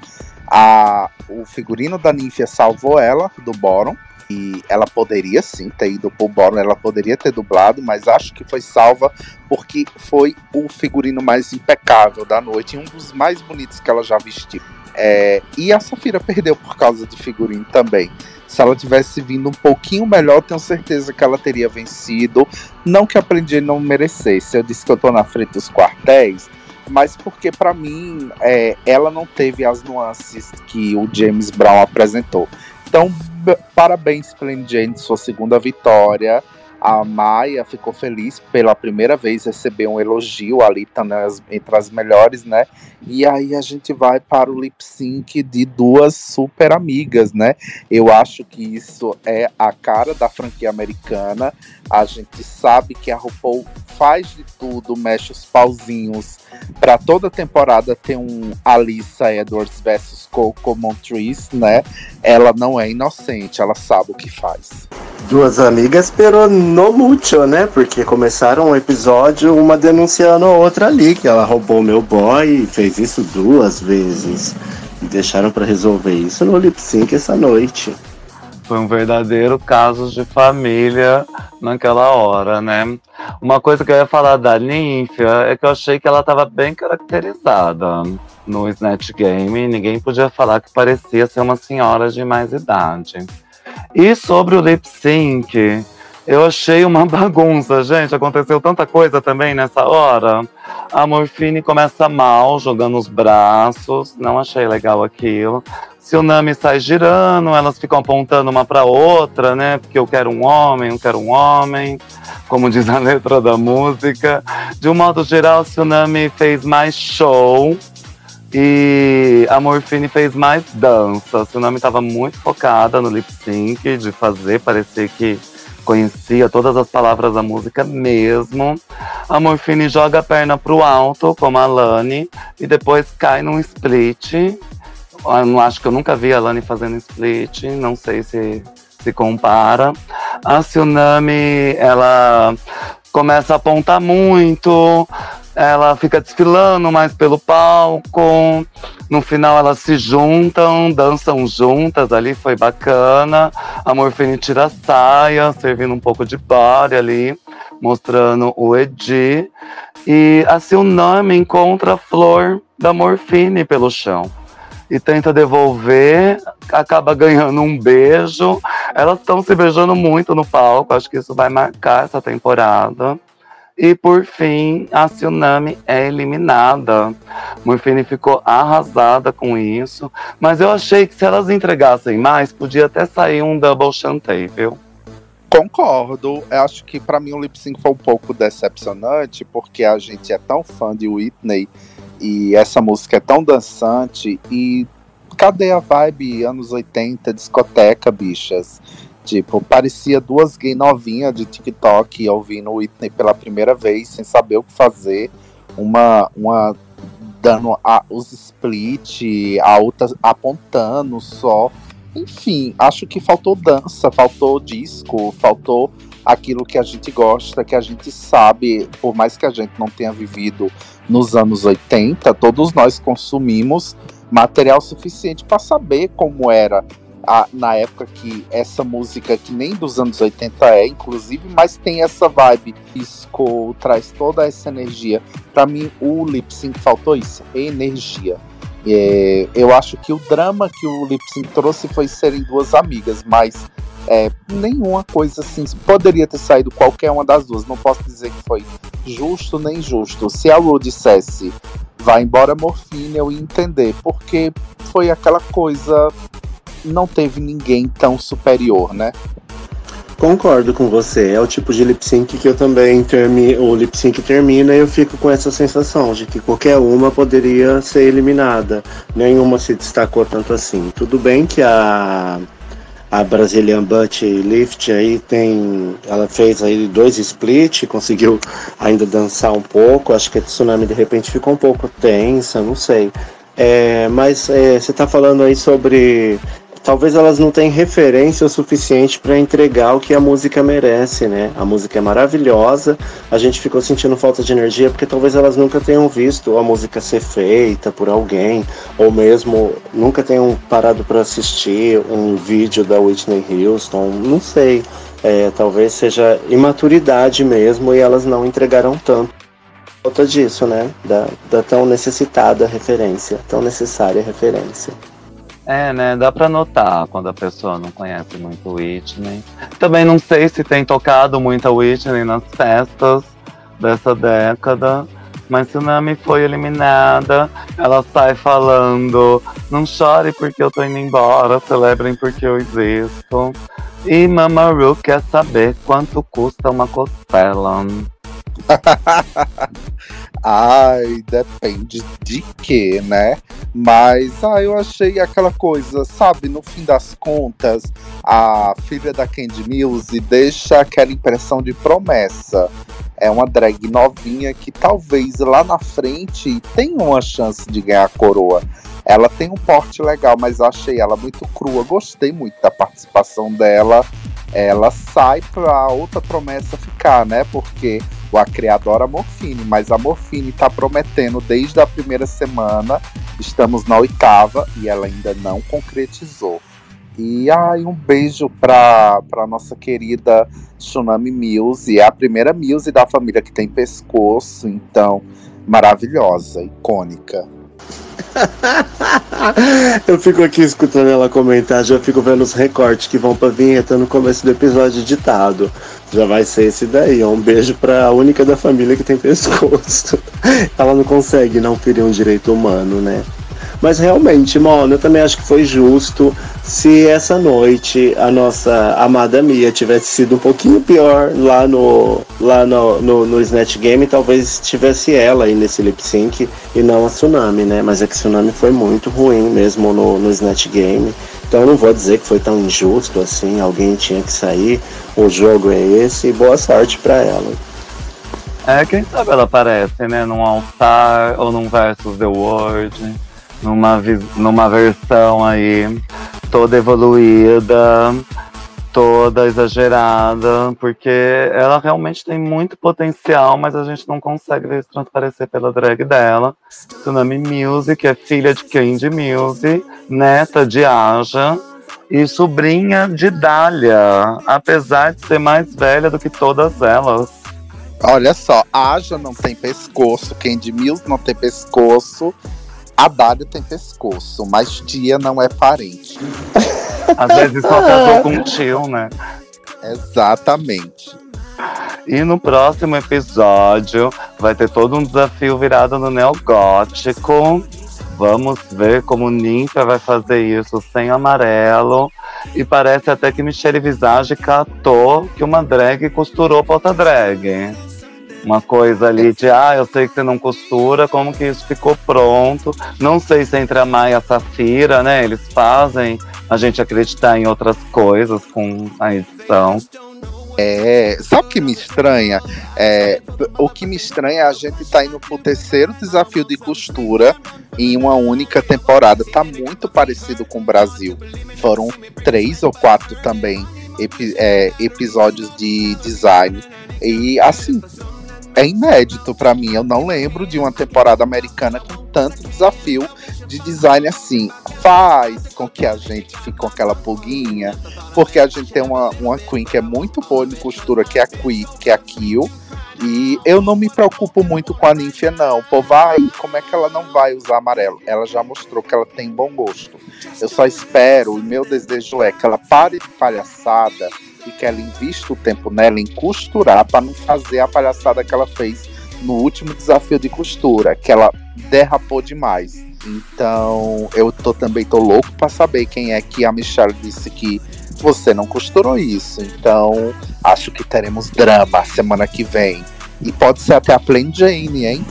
A, o figurino da Ninfia salvou ela do Boron, e ela poderia sim ter ido pro Boron, ela poderia ter dublado, mas acho que foi salva porque foi o figurino mais impecável da noite e um dos mais bonitos que ela já vestiu. É, e a Safira perdeu por causa de figurino também. Se ela tivesse vindo um pouquinho melhor, tenho certeza que ela teria vencido. Não que a Aprendi não merecesse. Eu disse que eu tô na frente dos quartéis, mas porque para mim é, ela não teve as nuances que o James Brown apresentou. Então, parabéns, Jane, sua segunda vitória. A Maia ficou feliz pela primeira vez receber um elogio ali, tá nas, entre as melhores, né? E aí a gente vai para o lip sync de duas super amigas, né? Eu acho que isso é a cara da franquia americana. A gente sabe que a RuPaul faz de tudo, mexe os pauzinhos para toda temporada ter um Alissa Edwards versus Coco Montrese, né? Ela não é inocente, ela sabe o que faz. Duas amigas, pero no mucho, né? Porque começaram o episódio uma denunciando a outra ali, que ela roubou meu boy e fez isso duas vezes. E deixaram para resolver isso no lip sync essa noite. Foi um verdadeiro caso de família naquela hora, né? Uma coisa que eu ia falar da Ninfia é que eu achei que ela estava bem caracterizada no Snatch Game. Ninguém podia falar que parecia ser uma senhora de mais idade. E sobre o lip sync, eu achei uma bagunça, gente. Aconteceu tanta coisa também nessa hora. A Morfine começa mal, jogando os braços. Não achei legal aquilo. Se o Nami sai girando, elas ficam apontando uma para outra, né? Porque eu quero um homem, eu quero um homem, como diz a letra da música. De um modo geral, se o Nami fez mais show e a Morfine fez mais dança. Se o Nami estava muito focada no lip sync, de fazer parecer que conhecia todas as palavras da música mesmo. A Morfine joga a perna pro alto, como a Lani, e depois cai num split eu não acho que eu nunca vi a Lani fazendo split, não sei se se compara. A Tsunami, ela começa a apontar muito, ela fica desfilando mais pelo palco. No final elas se juntam, dançam juntas ali, foi bacana. A Morfine tira a saia, servindo um pouco de body ali, mostrando o Edi. E a Tsunami encontra a flor da Morfine pelo chão e tenta devolver, acaba ganhando um beijo. Elas estão se beijando muito no palco, acho que isso vai marcar essa temporada. E por fim, a Tsunami é eliminada. Morfine ficou arrasada com isso, mas eu achei que se elas entregassem mais, podia até sair um double chantei, viu? Concordo. Eu acho que para mim o lip sync foi um pouco decepcionante, porque a gente é tão fã de Whitney e essa música é tão dançante e cadê a vibe anos 80, discoteca, bichas? Tipo, parecia duas gay novinhas de TikTok ouvindo Whitney pela primeira vez, sem saber o que fazer. Uma, uma dando a, os split, a outra apontando só. Enfim, acho que faltou dança, faltou disco, faltou aquilo que a gente gosta, que a gente sabe, por mais que a gente não tenha vivido nos anos 80, todos nós consumimos material suficiente para saber como era a, na época que essa música, que nem dos anos 80 é, inclusive, mas tem essa vibe disco, traz toda essa energia. Para mim, o lip sync faltou isso, energia. É, eu acho que o drama que o lip sync trouxe foi serem duas amigas, mas é, nenhuma coisa assim. Poderia ter saído qualquer uma das duas. Não posso dizer que foi justo nem injusto. Se a Ru dissesse vai embora morfina, eu ia entender, porque foi aquela coisa. Não teve ninguém tão superior, né? Concordo com você. É o tipo de lip sync que eu também termino. O lip sync termina e eu fico com essa sensação de que qualquer uma poderia ser eliminada. Nenhuma se destacou tanto assim. Tudo bem que a a Brazilian Butt Lift aí tem. Ela fez aí dois split, conseguiu ainda dançar um pouco. Acho que a tsunami de repente ficou um pouco tensa, não sei. É, mas é, você está falando aí sobre talvez elas não tenham referência o suficiente para entregar o que a música merece, né? A música é maravilhosa, a gente ficou sentindo falta de energia porque talvez elas nunca tenham visto a música ser feita por alguém, ou mesmo nunca tenham parado para assistir um vídeo da Whitney Houston, não sei. É, talvez seja imaturidade mesmo e elas não entregaram tanto falta disso, né? Da, da tão necessitada referência, tão necessária referência. É, né? Dá pra notar quando a pessoa não conhece muito Whitney. Também não sei se tem tocado muita Whitney nas festas dessa década. Mas Tsunami foi eliminada. Ela sai falando: Não chore porque eu tô indo embora, celebrem porque eu existo. E Mama Ru quer saber quanto custa uma costela. Ai, depende de que, né? Mas ah, eu achei aquela coisa, sabe? No fim das contas, a filha da Candy Muse deixa aquela impressão de promessa. É uma drag novinha que talvez lá na frente tenha uma chance de ganhar a coroa. Ela tem um porte legal, mas achei ela muito crua. Gostei muito da participação dela. Ela sai pra outra promessa ficar, né? Porque a criadora Morfine, mas a Morfine está prometendo desde a primeira semana, estamos na oitava e ela ainda não concretizou. E ai, um beijo para para nossa querida Tsunami Muse, é a primeira Muse da família que tem pescoço, então maravilhosa, icônica. eu fico aqui escutando ela comentar, já fico vendo os recortes que vão pra vinheta no começo do episódio editado. Já vai ser esse daí. Um beijo pra única da família que tem pescoço. ela não consegue não ferir um direito humano, né? Mas realmente, mano, eu também acho que foi justo se essa noite a nossa amada Mia tivesse sido um pouquinho pior lá no lá no, no, no Snatch Game, talvez tivesse ela aí nesse lip sync e não a Tsunami, né? Mas a Tsunami foi muito ruim mesmo no, no Snatch Game. Então não vou dizer que foi tão injusto assim, alguém tinha que sair, o jogo é esse e boa sorte para ela. É, quem sabe ela aparece, né? Num All-Star ou num Versus The World numa, numa versão aí toda evoluída, toda exagerada, porque ela realmente tem muito potencial, mas a gente não consegue ver isso transparecer pela drag dela. Tsunami Music é filha de Candy Music, neta de Aja e sobrinha de Dália, apesar de ser mais velha do que todas elas. Olha só, Aja não tem pescoço, Candy Music não tem pescoço, a Dália tem pescoço, mas tia não é parente. Às vezes só casou com um tio, né? Exatamente. E no próximo episódio vai ter todo um desafio virado no neogótico. Vamos ver como Ninfa vai fazer isso sem amarelo. E parece até que Michelle Visage catou que uma drag costurou pra outra drag uma coisa ali de, ah, eu sei que você não costura, como que isso ficou pronto. Não sei se entre a Maia e a Safira, né, eles fazem a gente acreditar em outras coisas com a edição. É, sabe o que me estranha? É, o que me estranha é a gente tá indo pro terceiro desafio de costura em uma única temporada. Tá muito parecido com o Brasil. Foram três ou quatro também epi- é, episódios de design. E assim, é inédito pra mim. Eu não lembro de uma temporada americana com tanto desafio de design assim. Faz com que a gente fique com aquela pulguinha, porque a gente tem uma, uma Queen que é muito boa de costura, que é a Queen, que é a Kill. E eu não me preocupo muito com a Ninfia, não. Pô, vai, como é que ela não vai usar amarelo? Ela já mostrou que ela tem bom gosto. Eu só espero, e meu desejo é que ela pare de palhaçada e que ela invista o tempo nela em costurar para não fazer a palhaçada que ela fez no último desafio de costura, que ela derrapou demais. Então, eu tô também tô louco para saber quem é que a Michelle disse que você não costurou isso. Então, acho que teremos drama semana que vem. E pode ser até a Plain Jane, hein?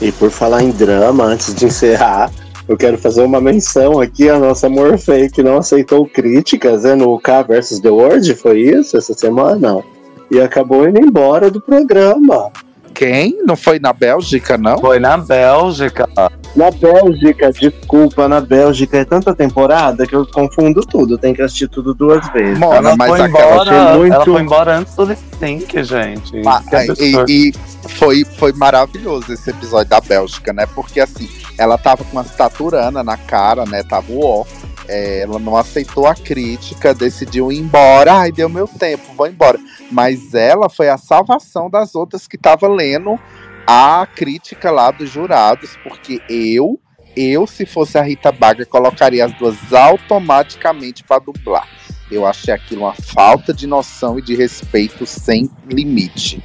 E por falar em drama, antes de encerrar, eu quero fazer uma menção aqui à nossa Morphe, que não aceitou críticas né, no K versus The World, foi isso essa semana? E acabou indo embora do programa. Quem? Não foi na Bélgica, não? Foi na Bélgica. Na Bélgica, desculpa, na Bélgica é tanta temporada que eu confundo tudo, tem que assistir tudo duas vezes. Mona, ela, mas foi embora, achei muito- ela foi embora antes do lip sync, gente. Ah, Que absurdo. e, e foi, foi maravilhoso esse episódio da Bélgica, né? Porque assim, ela tava com uma staturana na cara, né? Tava ó. É, ela não aceitou a crítica, decidiu ir embora. Ai, deu meu tempo, vou embora. Mas ela foi a salvação das outras que tava lendo a crítica lá dos jurados, porque eu, eu, se fosse a Rita Baga, colocaria as duas automaticamente para dublar. Eu achei aquilo uma falta de noção e de respeito sem limite.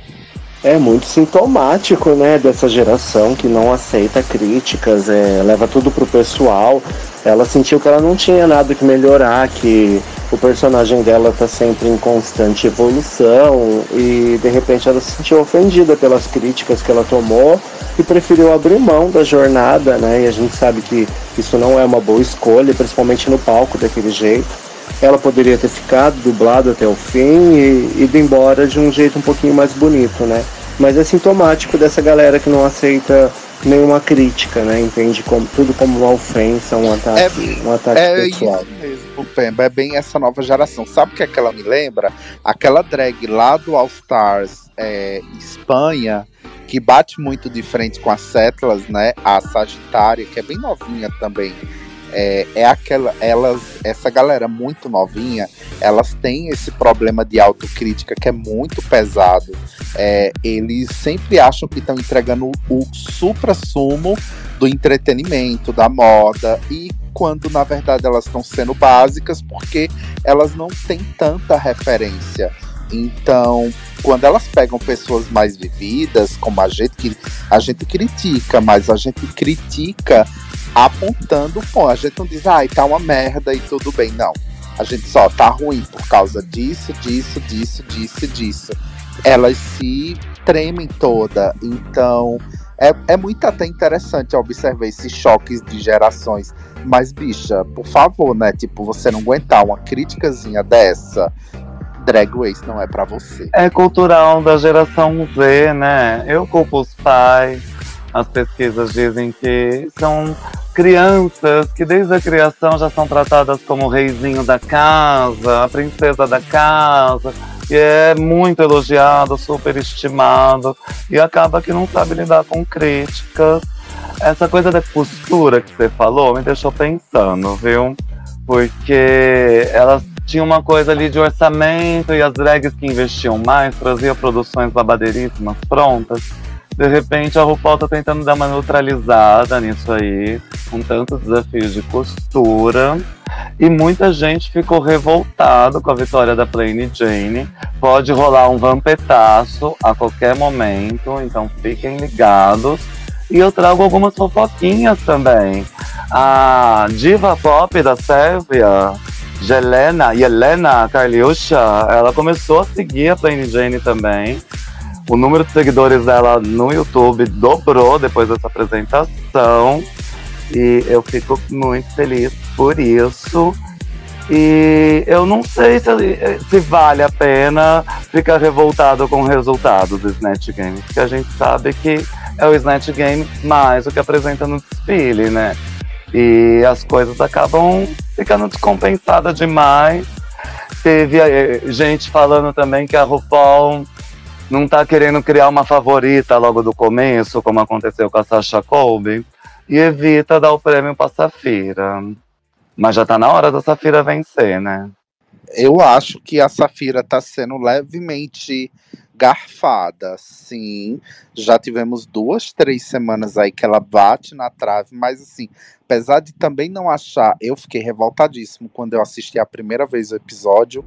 É muito sintomático, né, dessa geração que não aceita críticas, é, leva tudo pro pessoal. Ela sentiu que ela não tinha nada que melhorar, que o personagem dela tá sempre em constante evolução e de repente ela se sentiu ofendida pelas críticas que ela tomou e preferiu abrir mão da jornada, né? E a gente sabe que isso não é uma boa escolha, principalmente no palco daquele jeito. Ela poderia ter ficado dublado até o fim e ido embora de um jeito um pouquinho mais bonito, né? Mas é sintomático dessa galera que não aceita nenhuma crítica, né? Entende como, tudo como uma ofensa, um ataque, um ataque É pessoal. isso mesmo, Pemba. É bem essa nova geração. Sabe o que, é que ela me lembra? Aquela drag lá do All Stars é, Espanha, que bate muito de frente com as Setlas, né? A Sagitária, que é bem novinha também. É, é aquela, elas, essa galera muito novinha, elas têm esse problema de autocrítica que é muito pesado. É, eles sempre acham que estão entregando o supra-sumo do entretenimento, da moda, e quando na verdade elas estão sendo básicas porque elas não têm tanta referência. Então, quando elas pegam pessoas mais vividas, como a gente, que a gente critica, mas a gente critica apontando o ponto. A gente não diz, ai, tá uma merda e tudo bem. Não. A gente só tá ruim por causa disso, disso, disso, disso, disso. Elas se tremem toda. Então, é, é muito até interessante observar esses choques de gerações. Mas, bicha, por favor, né? Tipo, você não aguentar uma criticazinha dessa. Drag Race não é pra você. É cultural da geração Z, né? Eu culpo os pais. As pesquisas dizem que são crianças que desde a criação já são tratadas como o reizinho da casa, a princesa da casa, e é muito elogiado, super estimado, e acaba que não sabe lidar com críticas. Essa coisa da postura que você falou me deixou pensando, viu? Porque elas tinham uma coisa ali de orçamento e as drags que investiam mais traziam produções babadeiríssimas prontas. De repente a RuPaul tá tentando dar uma neutralizada nisso aí, com tantos desafios de costura. E muita gente ficou revoltado com a vitória da Plain Jane. Pode rolar um vampetaço a qualquer momento, então fiquem ligados. E eu trago algumas fofoquinhas também. A diva pop da Sérvia, Jelena, Yelena Karliusha, ela começou a seguir a Plain Jane também. O número de seguidores dela no YouTube dobrou depois dessa apresentação. E eu fico muito feliz por isso. E eu não sei se, se vale a pena ficar revoltado com o resultado do Snatch Game, porque a gente sabe que é o Snatch Game mais o que apresenta no desfile, né? E as coisas acabam ficando descompensadas demais. Teve eh, gente falando também que a RuPaul não tá querendo criar uma favorita logo do começo, como aconteceu com a Sasha Colby, e evita dar o prêmio pra Safira. Mas já tá na hora da Safira vencer, né? Eu acho que a Safira tá sendo levemente garfada, sim. Já tivemos duas, três semanas aí que ela bate na trave, mas assim, apesar de também não achar, eu fiquei revoltadíssimo quando eu assisti a primeira vez o episódio.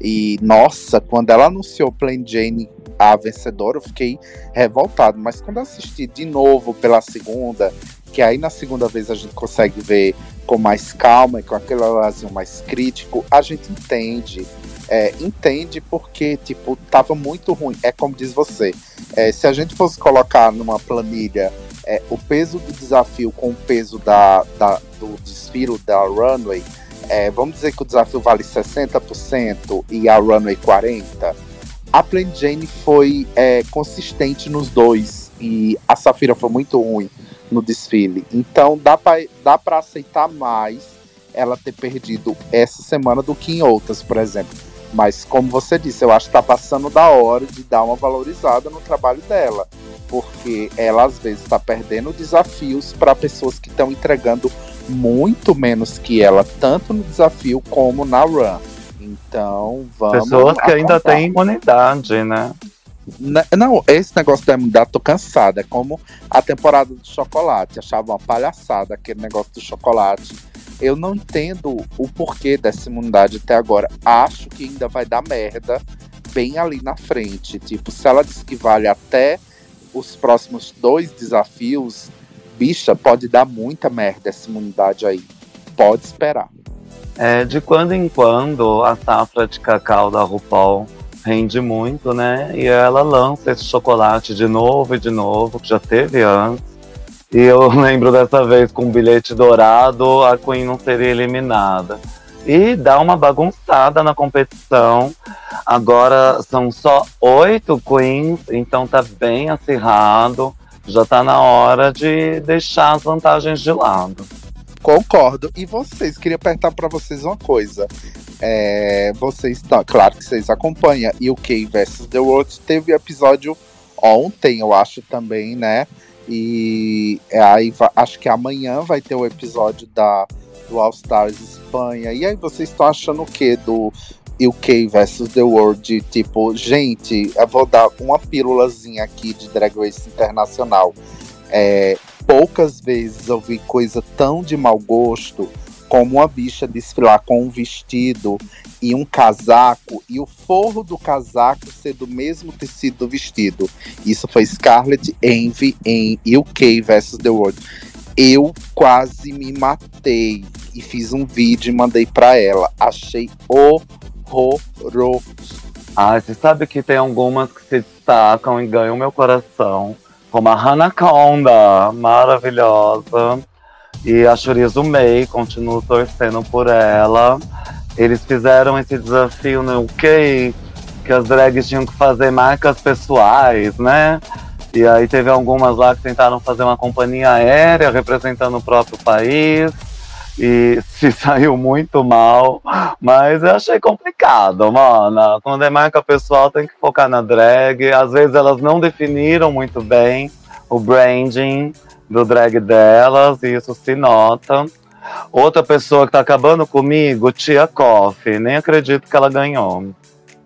E nossa, quando ela anunciou Plain Jane a vencedora, eu fiquei revoltado. Mas quando eu assisti de novo pela segunda, que aí na segunda vez a gente consegue ver com mais calma e com aquele olharzinho mais crítico, a gente entende. É, entende porque, tipo, tava muito ruim. É como diz você. É, se a gente fosse colocar numa planilha é, o peso do desafio com o peso da, da do desfile da runway, é, vamos dizer que o desafio vale 60% e a runway 40%. A Plain Jane foi é, consistente nos dois e a Safira foi muito ruim no desfile. Então dá para dá aceitar mais ela ter perdido essa semana do que em outras, por exemplo. Mas como você disse, eu acho que tá passando da hora de dar uma valorizada no trabalho dela. Porque ela às vezes está perdendo desafios para pessoas que estão entregando muito menos que ela, tanto no desafio como na run. Então, vamos. Pessoas que ainda têm imunidade, né? Não, esse negócio da imunidade, tô cansada. É como a temporada do chocolate. Achava uma palhaçada aquele negócio do chocolate. Eu não entendo o porquê dessa imunidade até agora. Acho que ainda vai dar merda bem ali na frente. Tipo, se ela diz que vale até os próximos dois desafios, bicha, pode dar muita merda essa imunidade aí. Pode esperar. É, de quando em quando a safra de cacau da RuPaul rende muito, né? E ela lança esse chocolate de novo e de novo, que já teve antes. E eu lembro dessa vez com um bilhete dourado, a Queen não seria eliminada. E dá uma bagunçada na competição. Agora são só oito queens, então tá bem acirrado. Já tá na hora de deixar as vantagens de lado. Concordo. E vocês, queria perguntar para vocês uma coisa. É, vocês, tá, claro que vocês acompanham UK versus The World. Teve episódio ontem, eu acho também, né? E é, aí acho que amanhã vai ter o episódio da do All Stars Espanha. E aí vocês estão achando o que do UK versus The World? Tipo, gente, eu vou dar uma pílulazinha aqui de Drag Race Internacional. É, poucas vezes eu vi coisa tão de mau gosto como uma bicha desfilar com um vestido e um casaco e o forro do casaco ser do mesmo tecido do vestido. Isso foi Scarlett Envy em UK vs The World. Eu quase me matei e fiz um vídeo e mandei para ela. Achei horroroso. Ah, você sabe que tem algumas que se destacam e ganham meu coração. Como a Hannah Conda, maravilhosa. E a Chorizo May, continuo torcendo por ela. Eles fizeram esse desafio no UK, que as drags tinham que fazer marcas pessoais, né? E aí teve algumas lá que tentaram fazer uma companhia aérea representando o próprio país. E se saiu muito mal, mas eu achei complicado, mano. Quando é marca pessoal, tem que focar na drag. Às vezes elas não definiram muito bem o branding do drag delas, e isso se nota. Outra pessoa que tá acabando comigo, Tia Coffee. Nem acredito que ela ganhou.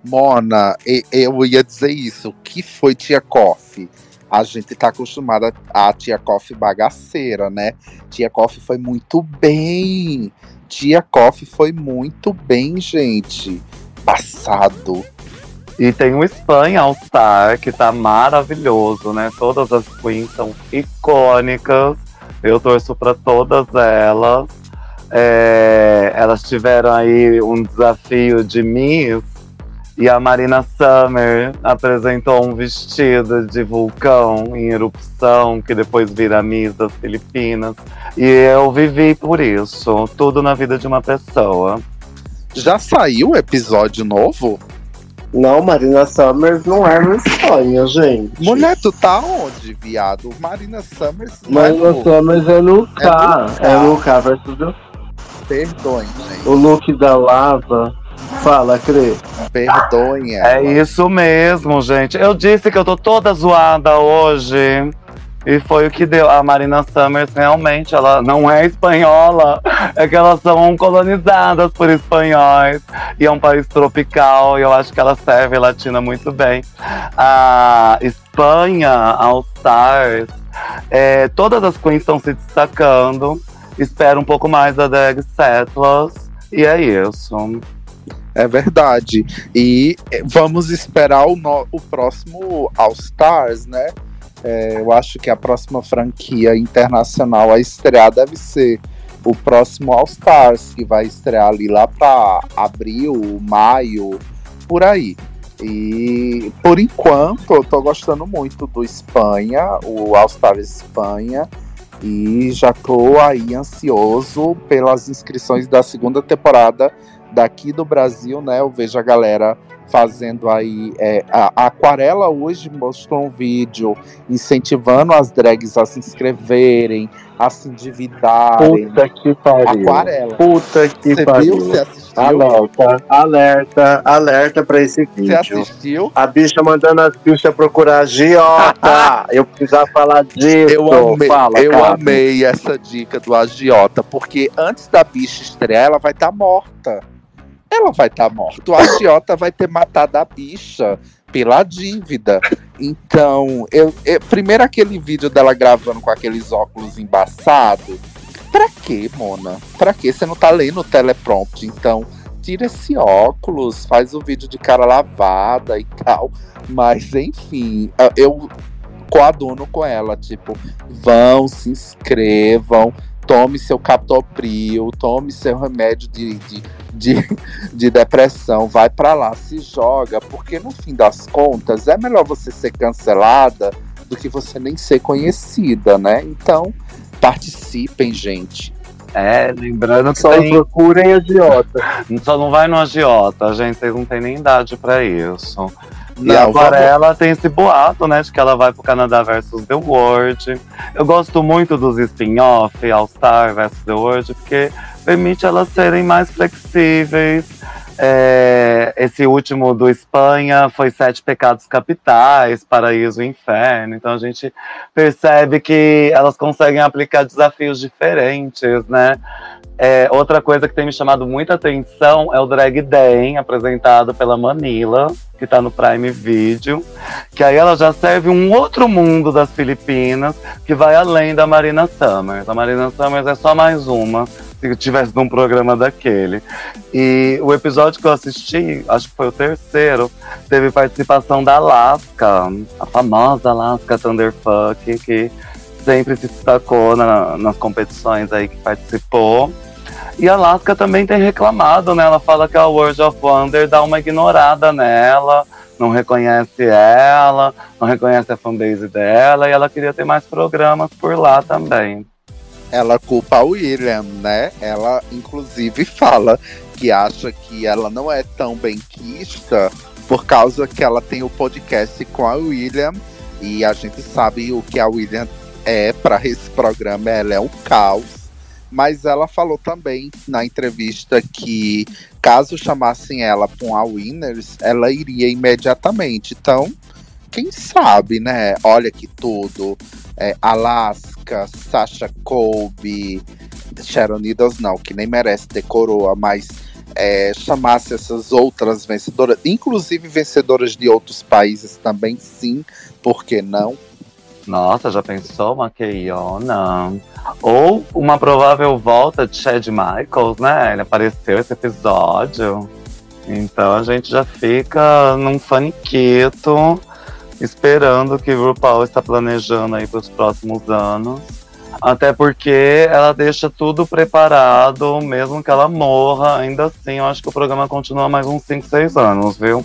Mona, eu ia dizer isso. O que foi Tia Coffee? A gente tá acostumada a Tia Coffee bagaceira, né? Tia Coffee foi muito bem. Tia Coffee foi muito bem, gente. Passado. E tem o Espanha All Star, que tá maravilhoso, né? Todas as queens são icônicas. Eu torço para todas elas. É, elas tiveram aí um desafio de Miss e a Marina Summer apresentou um vestido de vulcão em erupção, que depois vira Miss das Filipinas. E eu vivi por isso, tudo na vida de uma pessoa. Já saiu o episódio novo? Não, Marina Summers não é na Espanha, gente. Mulher, tu tá onde, viado? Marina Summers não é Marina no- Summers é no K. no K. É no K versus Perdoem, gente. o look da lava. Fala, Crê. Perdoem É ela. isso mesmo, gente. Eu disse que eu tô toda zoada hoje. E foi o que deu. A Marina Summers realmente, ela não é espanhola. É que elas são colonizadas por espanhóis. E é um país tropical. E eu acho que ela serve latina muito bem. A Espanha, All Stars, é, todas as queens estão se destacando. Espero um pouco mais da Drag Settlers. E é isso. É verdade. E eh, vamos esperar o, no- o próximo All Stars, né? É, eu acho que a próxima franquia internacional a estrear deve ser o próximo All Stars, que vai estrear ali lá para abril, maio, por aí. E por enquanto eu tô gostando muito do Espanha, o All Stars Espanha. E já tô aí ansioso pelas inscrições da segunda temporada daqui do Brasil, né? Eu vejo a galera fazendo aí. é, a, Aquarela hoje mostrou um vídeo incentivando as drags a se inscreverem, a se endividarem. Puta que pariu. Aquarela. Puta que Você viu? pariu. Você assistiu? Alerta, alerta, alerta pra esse Você vídeo. assistiu? A bicha mandando as bichas procurar agiota. Eu precisava falar disso. Eu amei, Fala, eu amei essa dica do agiota, porque antes da bicha estrear, ela vai estar morta. Ela vai estar morta. O agiota vai ter matado a bicha pela dívida. Então, eu, eu- primeiro aquele vídeo dela gravando com aqueles óculos embaçados. Pra quê, Mona? Pra quê? Você não tá lendo o teleprompter, então tira esse óculos, faz o vídeo de cara lavada e tal. Mas enfim, eu coaduno com ela, tipo, vão, se inscrevam, tome seu captopril, tome seu remédio de, de, de, de depressão, vai pra lá, se joga, porque no fim das contas é melhor você ser cancelada do que você nem ser conhecida, né? Então, participem, gente. É, lembrando que Só tem, procurem agiota. só não vai no agiota, gente. Vocês não têm nem idade pra isso. E Não, a vamos- Aquarela tem esse boato, né, de que ela vai pro Canadá versus The World. Eu gosto muito dos spin-off, All Star versus The World, porque permite elas serem mais flexíveis. É, esse último do Espanha foi Sete Pecados Capitais, Paraíso e Inferno. Então a gente percebe que elas conseguem aplicar desafios diferentes, né? É, outra coisa que tem me chamado muita atenção é o Drag Den, apresentado pela Manila, que tá no Prime Video. Que aí ela já serve um outro mundo das Filipinas, que vai além da Marina Summers. A Marina Summers é só mais uma, se tivesse num programa daquele. E o episódio que eu assisti, acho que foi o terceiro, teve participação da Alaska, a famosa Alaska Thunderfuck, que sempre se destacou na- nas competições aí que participou. E a Alaska também tem reclamado, né? Ela fala que a World of Wonder dá uma ignorada nela, não reconhece ela, não reconhece a fanbase dela, e ela queria ter mais programas por lá também. ela culpa a William, né? Ela, inclusive, fala que acha que ela não é tão benquista por causa que ela tem o podcast com a William e a gente sabe o que a William é para esse programa, ela é um caos. Mas ela falou também na entrevista que caso chamassem ela para um A Winners, ela iria imediatamente. Então, quem sabe, né? Olha que tudo. É, Alaska, Sasha Colby, Sharon Needles não, que nem merece ter coroa, mas é, chamasse essas outras vencedoras, inclusive vencedoras de outros países também, sim, por que não? Nossa, já pensou uma Keiona? Ou uma provável volta de Chad Michaels, né? Ele apareceu esse episódio. Então a gente já fica num faniquito, esperando o que o RuPaul está planejando aí para os próximos anos. Até porque ela deixa tudo preparado, mesmo que ela morra. Ainda assim, eu acho que o programa continua mais uns 5, 6 anos, viu?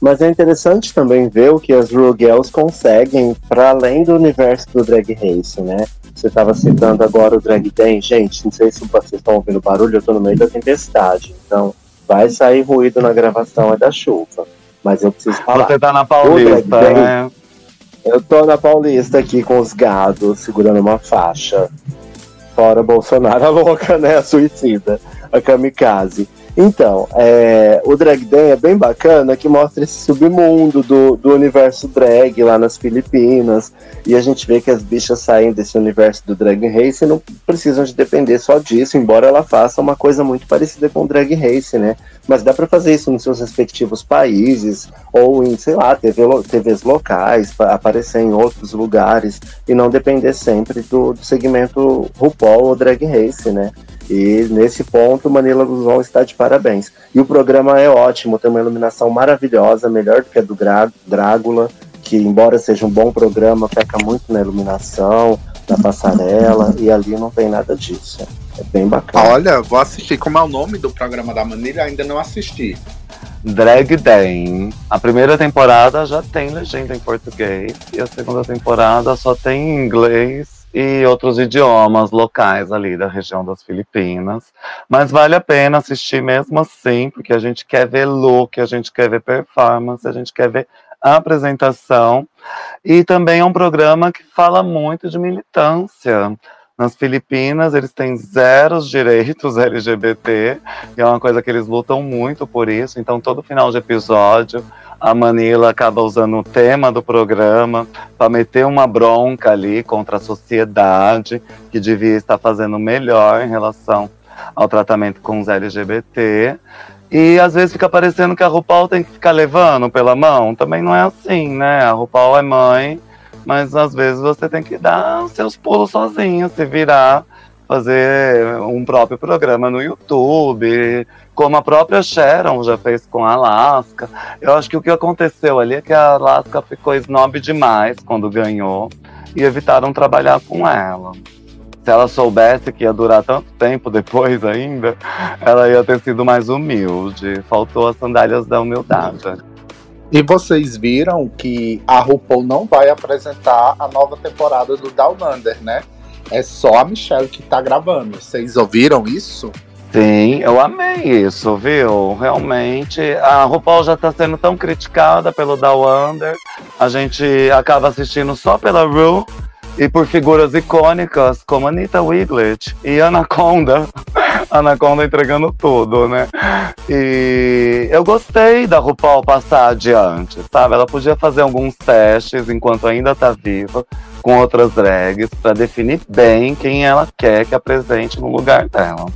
Mas é interessante também ver o que as Ru Girls conseguem para além do universo do Drag Race, né? Você estava citando agora o Drag Den. Gente, não sei se vocês estão ouvindo barulho, eu tô no meio da tempestade. Então, vai sair ruído na gravação é da chuva. Mas eu preciso falar. Você tá na Paulista, day- né? Eu tô na Paulista aqui com os gados, segurando uma faixa. Fora Bolsonaro, a louca, né? A suicida, a kamikaze. Então, é, o Drag Day é bem bacana que mostra esse submundo do, do universo drag lá nas Filipinas. E a gente vê que as bichas saem desse universo do Drag Race e não precisam de depender só disso, embora ela faça uma coisa muito parecida com o Drag Race, né? Mas dá pra fazer isso nos seus respectivos países, ou em, sei lá, TV, TVs locais, pa- aparecer em outros lugares e não depender sempre do, do segmento RuPaul ou Drag Race, né? E nesse ponto, Manila Luzon está de parabéns. E o programa é ótimo, tem uma iluminação maravilhosa, melhor do que a do Gra- Drácula, que embora seja um bom programa, peca muito na iluminação, na passarela, e ali não tem nada disso. É bem bacana. Olha, vou assistir. Como é o nome do programa da Manilha? Ainda não assisti. Drag Day. A primeira temporada já tem legenda em português e a segunda temporada só tem em inglês e outros idiomas locais ali da região das Filipinas. Mas vale a pena assistir mesmo assim, porque a gente quer ver look, a gente quer ver performance, a gente quer ver apresentação. E também é um programa que fala muito de militância. Nas Filipinas, eles têm zero direitos LGBT, e é uma coisa que eles lutam muito por isso. Então, todo final de episódio, a Manila acaba usando o tema do programa para meter uma bronca ali contra a sociedade, que devia estar fazendo melhor em relação ao tratamento com os LGBT. E às vezes fica parecendo que a RuPaul tem que ficar levando pela mão. Também não é assim, né? A RuPaul é mãe, mas às vezes você tem que dar seus pulos sozinho, se virar, fazer um próprio programa no YouTube, como a própria Sharon já fez com a Alaska. Eu acho que o que aconteceu ali é que a Alaska ficou snob demais quando ganhou e evitaram trabalhar com ela. Se ela soubesse que ia durar tanto tempo depois ainda, ela ia ter sido mais humilde. Faltou as sandálias da humildade. E vocês viram que a RuPaul não vai apresentar a nova temporada do Down Under, né? É só a Michelle que tá gravando. Vocês ouviram isso? Sim, eu amei isso, viu? Realmente, a RuPaul já tá sendo tão criticada pelo Down Under, a gente acaba assistindo só pela Ru e por figuras icônicas como Anita Wiglet e Anaconda. Anaconda entregando tudo, né? E eu gostei da RuPaul passar adiante, sabe? Ela podia fazer alguns testes enquanto ainda tá viva com outras drags pra definir bem quem ela quer que apresente no lugar dela.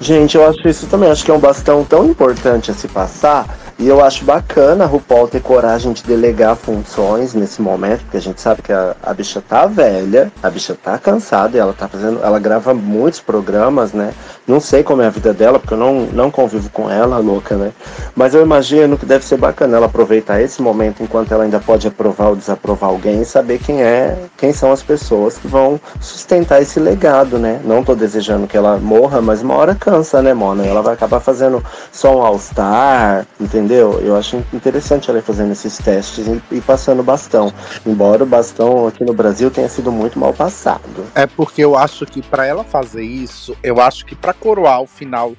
Gente, eu acho isso também. Acho que é um bastão tão importante a se passar. E eu acho bacana a RuPaul ter coragem de delegar funções nesse momento, porque a gente sabe que a, a bicha tá velha, a bicha tá cansada, e ela tá fazendo. Ela grava muitos programas, né? Não sei como é a vida dela, porque eu não, não convivo com ela, louca, né? Mas eu imagino que deve ser bacana ela aproveitar esse momento enquanto ela ainda pode aprovar ou desaprovar alguém e saber quem é, quem são as pessoas que vão sustentar esse legado, né? Não tô desejando que ela morra, mas uma hora cansa, né, Mona? Ela vai acabar fazendo só um All-Star, entendeu? Eu acho interessante ela ir fazendo esses testes e, e passando bastão. Embora o bastão aqui no Brasil tenha sido muito mal passado. É porque eu acho que pra ela fazer isso, eu acho que pra coroar o final.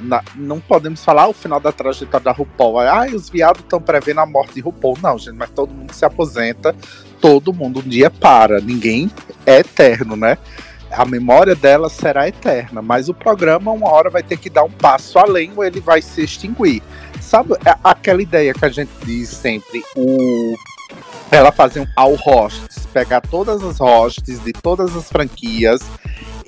na- não podemos falar o final da trajetória da RuPaul. Ah, os viados estão prevendo a morte de RuPaul. Não, gente, mas todo mundo se aposenta, todo mundo um dia para. Ninguém é eterno, né? A memória dela será eterna, mas o programa uma hora vai ter que dar um passo além ou ele vai se extinguir. Sabe aquela ideia que a gente diz sempre, o ela fazer um all hosts, pegar todas as hosts de todas as franquias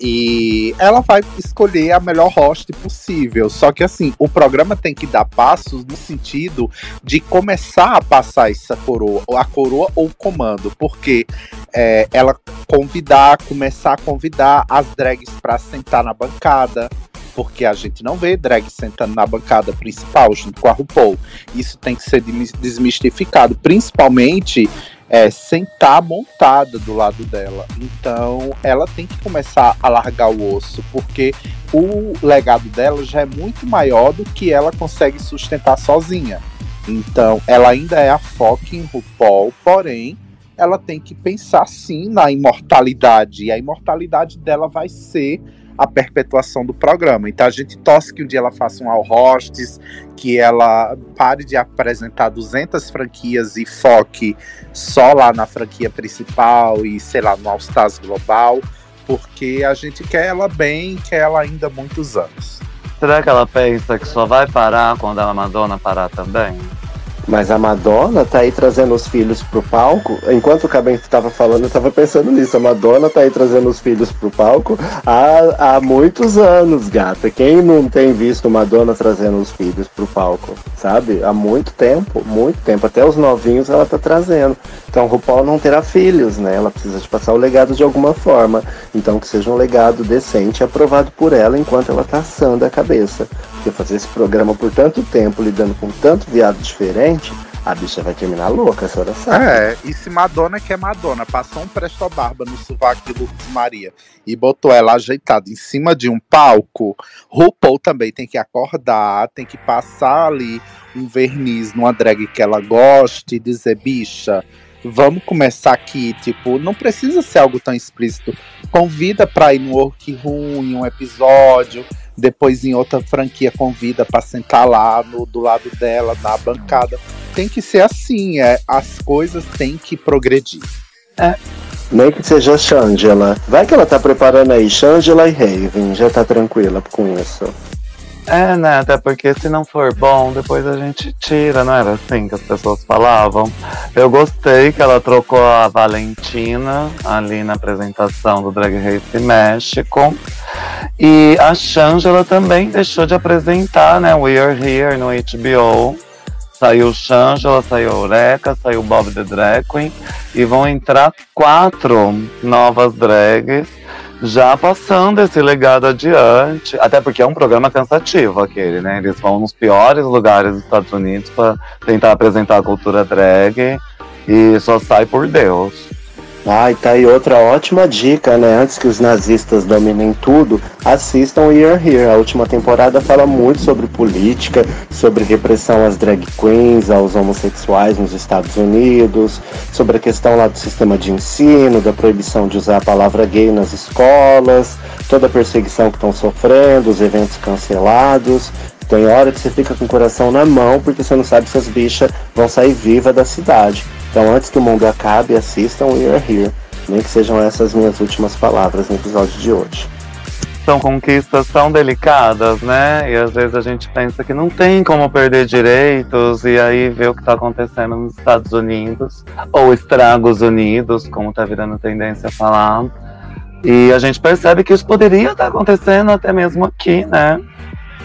e ela vai escolher a melhor host possível. Só que assim, o programa tem que dar passos no sentido de começar a passar essa coroa, a coroa ou o comando, porque é, ela convidar, começar a convidar as drags para sentar na bancada. Porque a gente não vê drag sentando na bancada principal junto com a RuPaul. Isso tem que ser desmistificado, principalmente é, sentar montada do lado dela. Então, ela tem que começar a largar o osso, porque o legado dela já é muito maior do que ela consegue sustentar sozinha. Então, ela ainda é a foca em RuPaul, porém, ela tem que pensar sim na imortalidade. E a imortalidade dela vai ser a perpetuação do programa. Então a gente torce que um dia ela faça um All Hosts, que ela pare de apresentar 200 franquias e foque só lá na franquia principal e, sei lá, no All Stars Global, porque a gente quer ela bem, quer ela ainda muitos anos. Será que ela pensa que só vai parar quando a Madonna parar também? Mas a Madonna tá aí trazendo os filhos pro palco. Enquanto o Cabento estava falando, eu tava pensando nisso. A Madonna tá aí trazendo os filhos pro palco há, há muitos anos, gata. Quem não tem visto Madonna trazendo os filhos pro palco, sabe? Há muito tempo, muito tempo. Até os novinhos ela tá trazendo. Então, RuPaul não terá filhos, né? Ela precisa de passar o legado de alguma forma. Então, que seja um legado decente aprovado por ela enquanto ela tá assando a cabeça. Porque fazer esse programa por tanto tempo, lidando com tanto viado diferente, a bicha vai terminar louca, a senhora sabe. É, e se Madonna que é Madonna, passou um presto barba no sovaco de Lourdes Maria e botou ela ajeitada em cima de um palco, RuPaul também tem que acordar, tem que passar ali um verniz numa drag que ela goste e dizer, bicha, vamos começar aqui, tipo, não precisa ser algo tão explícito. Convida pra ir no Workroom, um episódio, depois em outra franquia convida pra sentar lá no, do lado dela, na bancada. Tem que ser assim, é, as coisas têm que progredir. Nem que seja Shangela. Vai que ela tá preparando aí Shangela e Raven, já tá tranquila com isso. É, né? Até porque se não for bom, depois a gente tira, não era assim que as pessoas falavam? Eu gostei que ela trocou a Valentina ali na apresentação do Drag Race México. E a Shangela também deixou de apresentar, né? We Are Here no HBO. Saiu Shangela, saiu Eureka, saiu Bob the Drag Queen. E vão entrar quatro novas drags já passando esse legado adiante, até porque é um programa cansativo aquele, né? Eles vão nos piores lugares dos Estados Unidos para tentar apresentar a cultura drag e só sai por Deus. Ah, e tá aí outra ótima dica, né? Antes que os nazistas dominem tudo, assistam Year Here. A última temporada fala muito sobre política, sobre repressão às drag queens, aos homossexuais nos Estados Unidos, sobre a questão lá do sistema de ensino, da proibição de usar a palavra gay nas escolas, toda a perseguição que estão sofrendo, os eventos cancelados. Tem hora que você fica com o coração na mão porque você não sabe se as bichas vão sair vivas da cidade. Então, antes que o mundo acabe, assistam We Are Here. Nem que sejam essas minhas últimas palavras no episódio de hoje. São conquistas tão delicadas, né? E às vezes a gente pensa que não tem como perder direitos, e aí vê o que está acontecendo nos Estados Unidos, ou Estragos Unidos, como está virando tendência a falar. E a gente percebe que isso poderia estar acontecendo até mesmo aqui, né?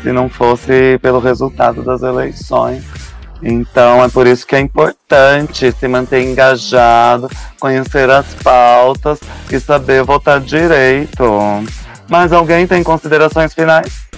Se não fosse pelo resultado das eleições. Então é por isso que é importante se manter engajado, conhecer as pautas e saber votar direito. Mas alguém tem considerações finais?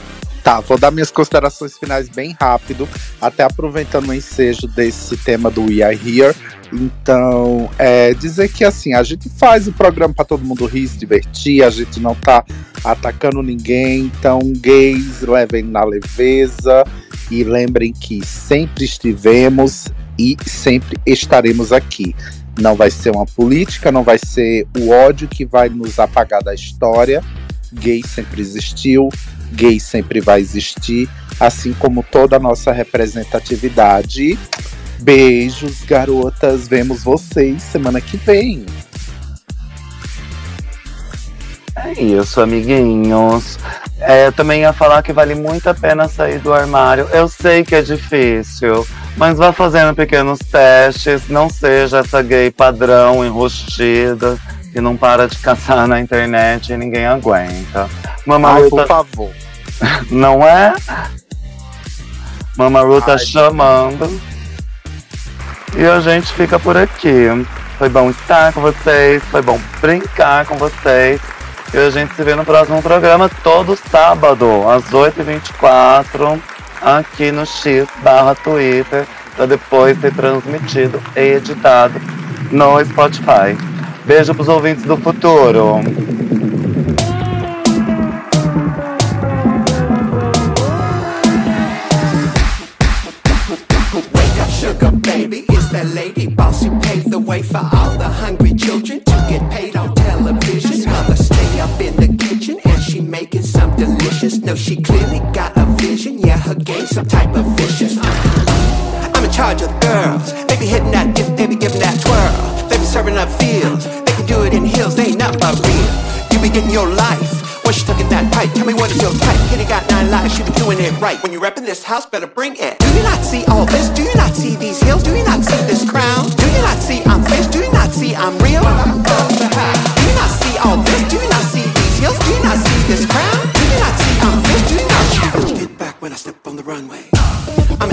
Tá, vou dar minhas considerações finais bem rápido, até aproveitando o ensejo desse tema do We Are Here. Então, é, dizer que assim, a gente faz o programa para todo mundo rir, se divertir, a gente não tá atacando ninguém. Então, gays, levem na leveza e lembrem que sempre estivemos e sempre estaremos aqui. Não vai ser uma política, não vai ser o ódio que vai nos apagar da história. Gay sempre existiu, gay sempre vai existir, assim como toda a nossa representatividade. Beijos, garotas. Vemos vocês semana que vem. É isso, amiguinhos. É, eu também ia falar que vale muito a pena sair do armário. Eu sei que é difícil, mas vá fazendo pequenos testes. Não seja essa gay padrão, enrustida, que não para de caçar na internet e ninguém aguenta. Ai, por favor. Não é? Mamaru tá chamando. E a gente fica por aqui. Foi bom estar com vocês, foi bom brincar com vocês. E a gente se vê no próximo programa todo sábado, às 8h24, aqui no X barra Twitter, para depois ser transmitido e editado no Spotify. Beijo pros ouvintes do futuro. Wake up, sugar baby, it's that lady boss who paved the way for ain't some type of vicious. I'm in charge of girls. They be hitting that dip, they be giving that twirl. They be serving up fields. They can do it in heels, they ain't not but real. You be getting your life. When you tucking that pipe, tell me what is your type? Kitty got nine lives, she be doing it right. When you repping this house, better bring it. Do you not see all this? Do you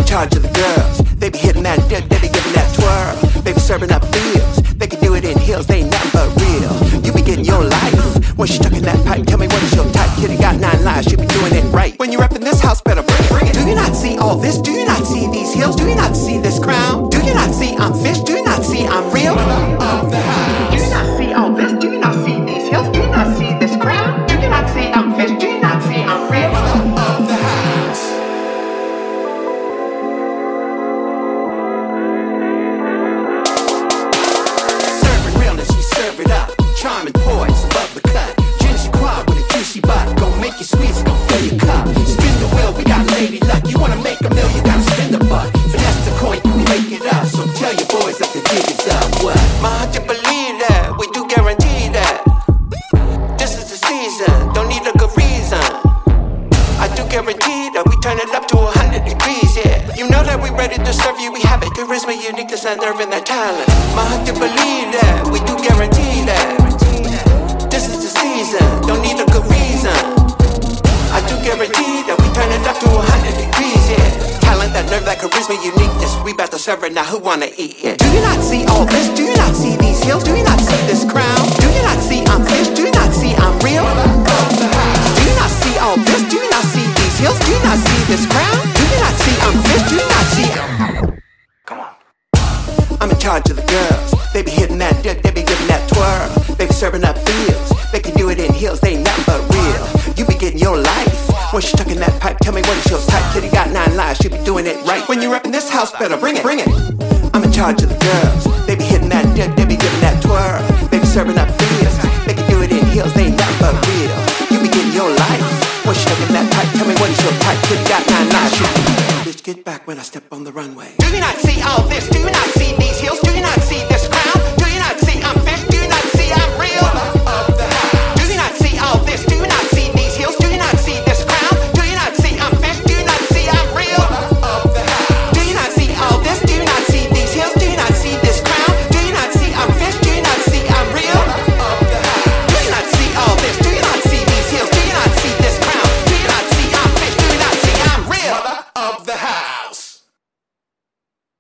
charge of the girls.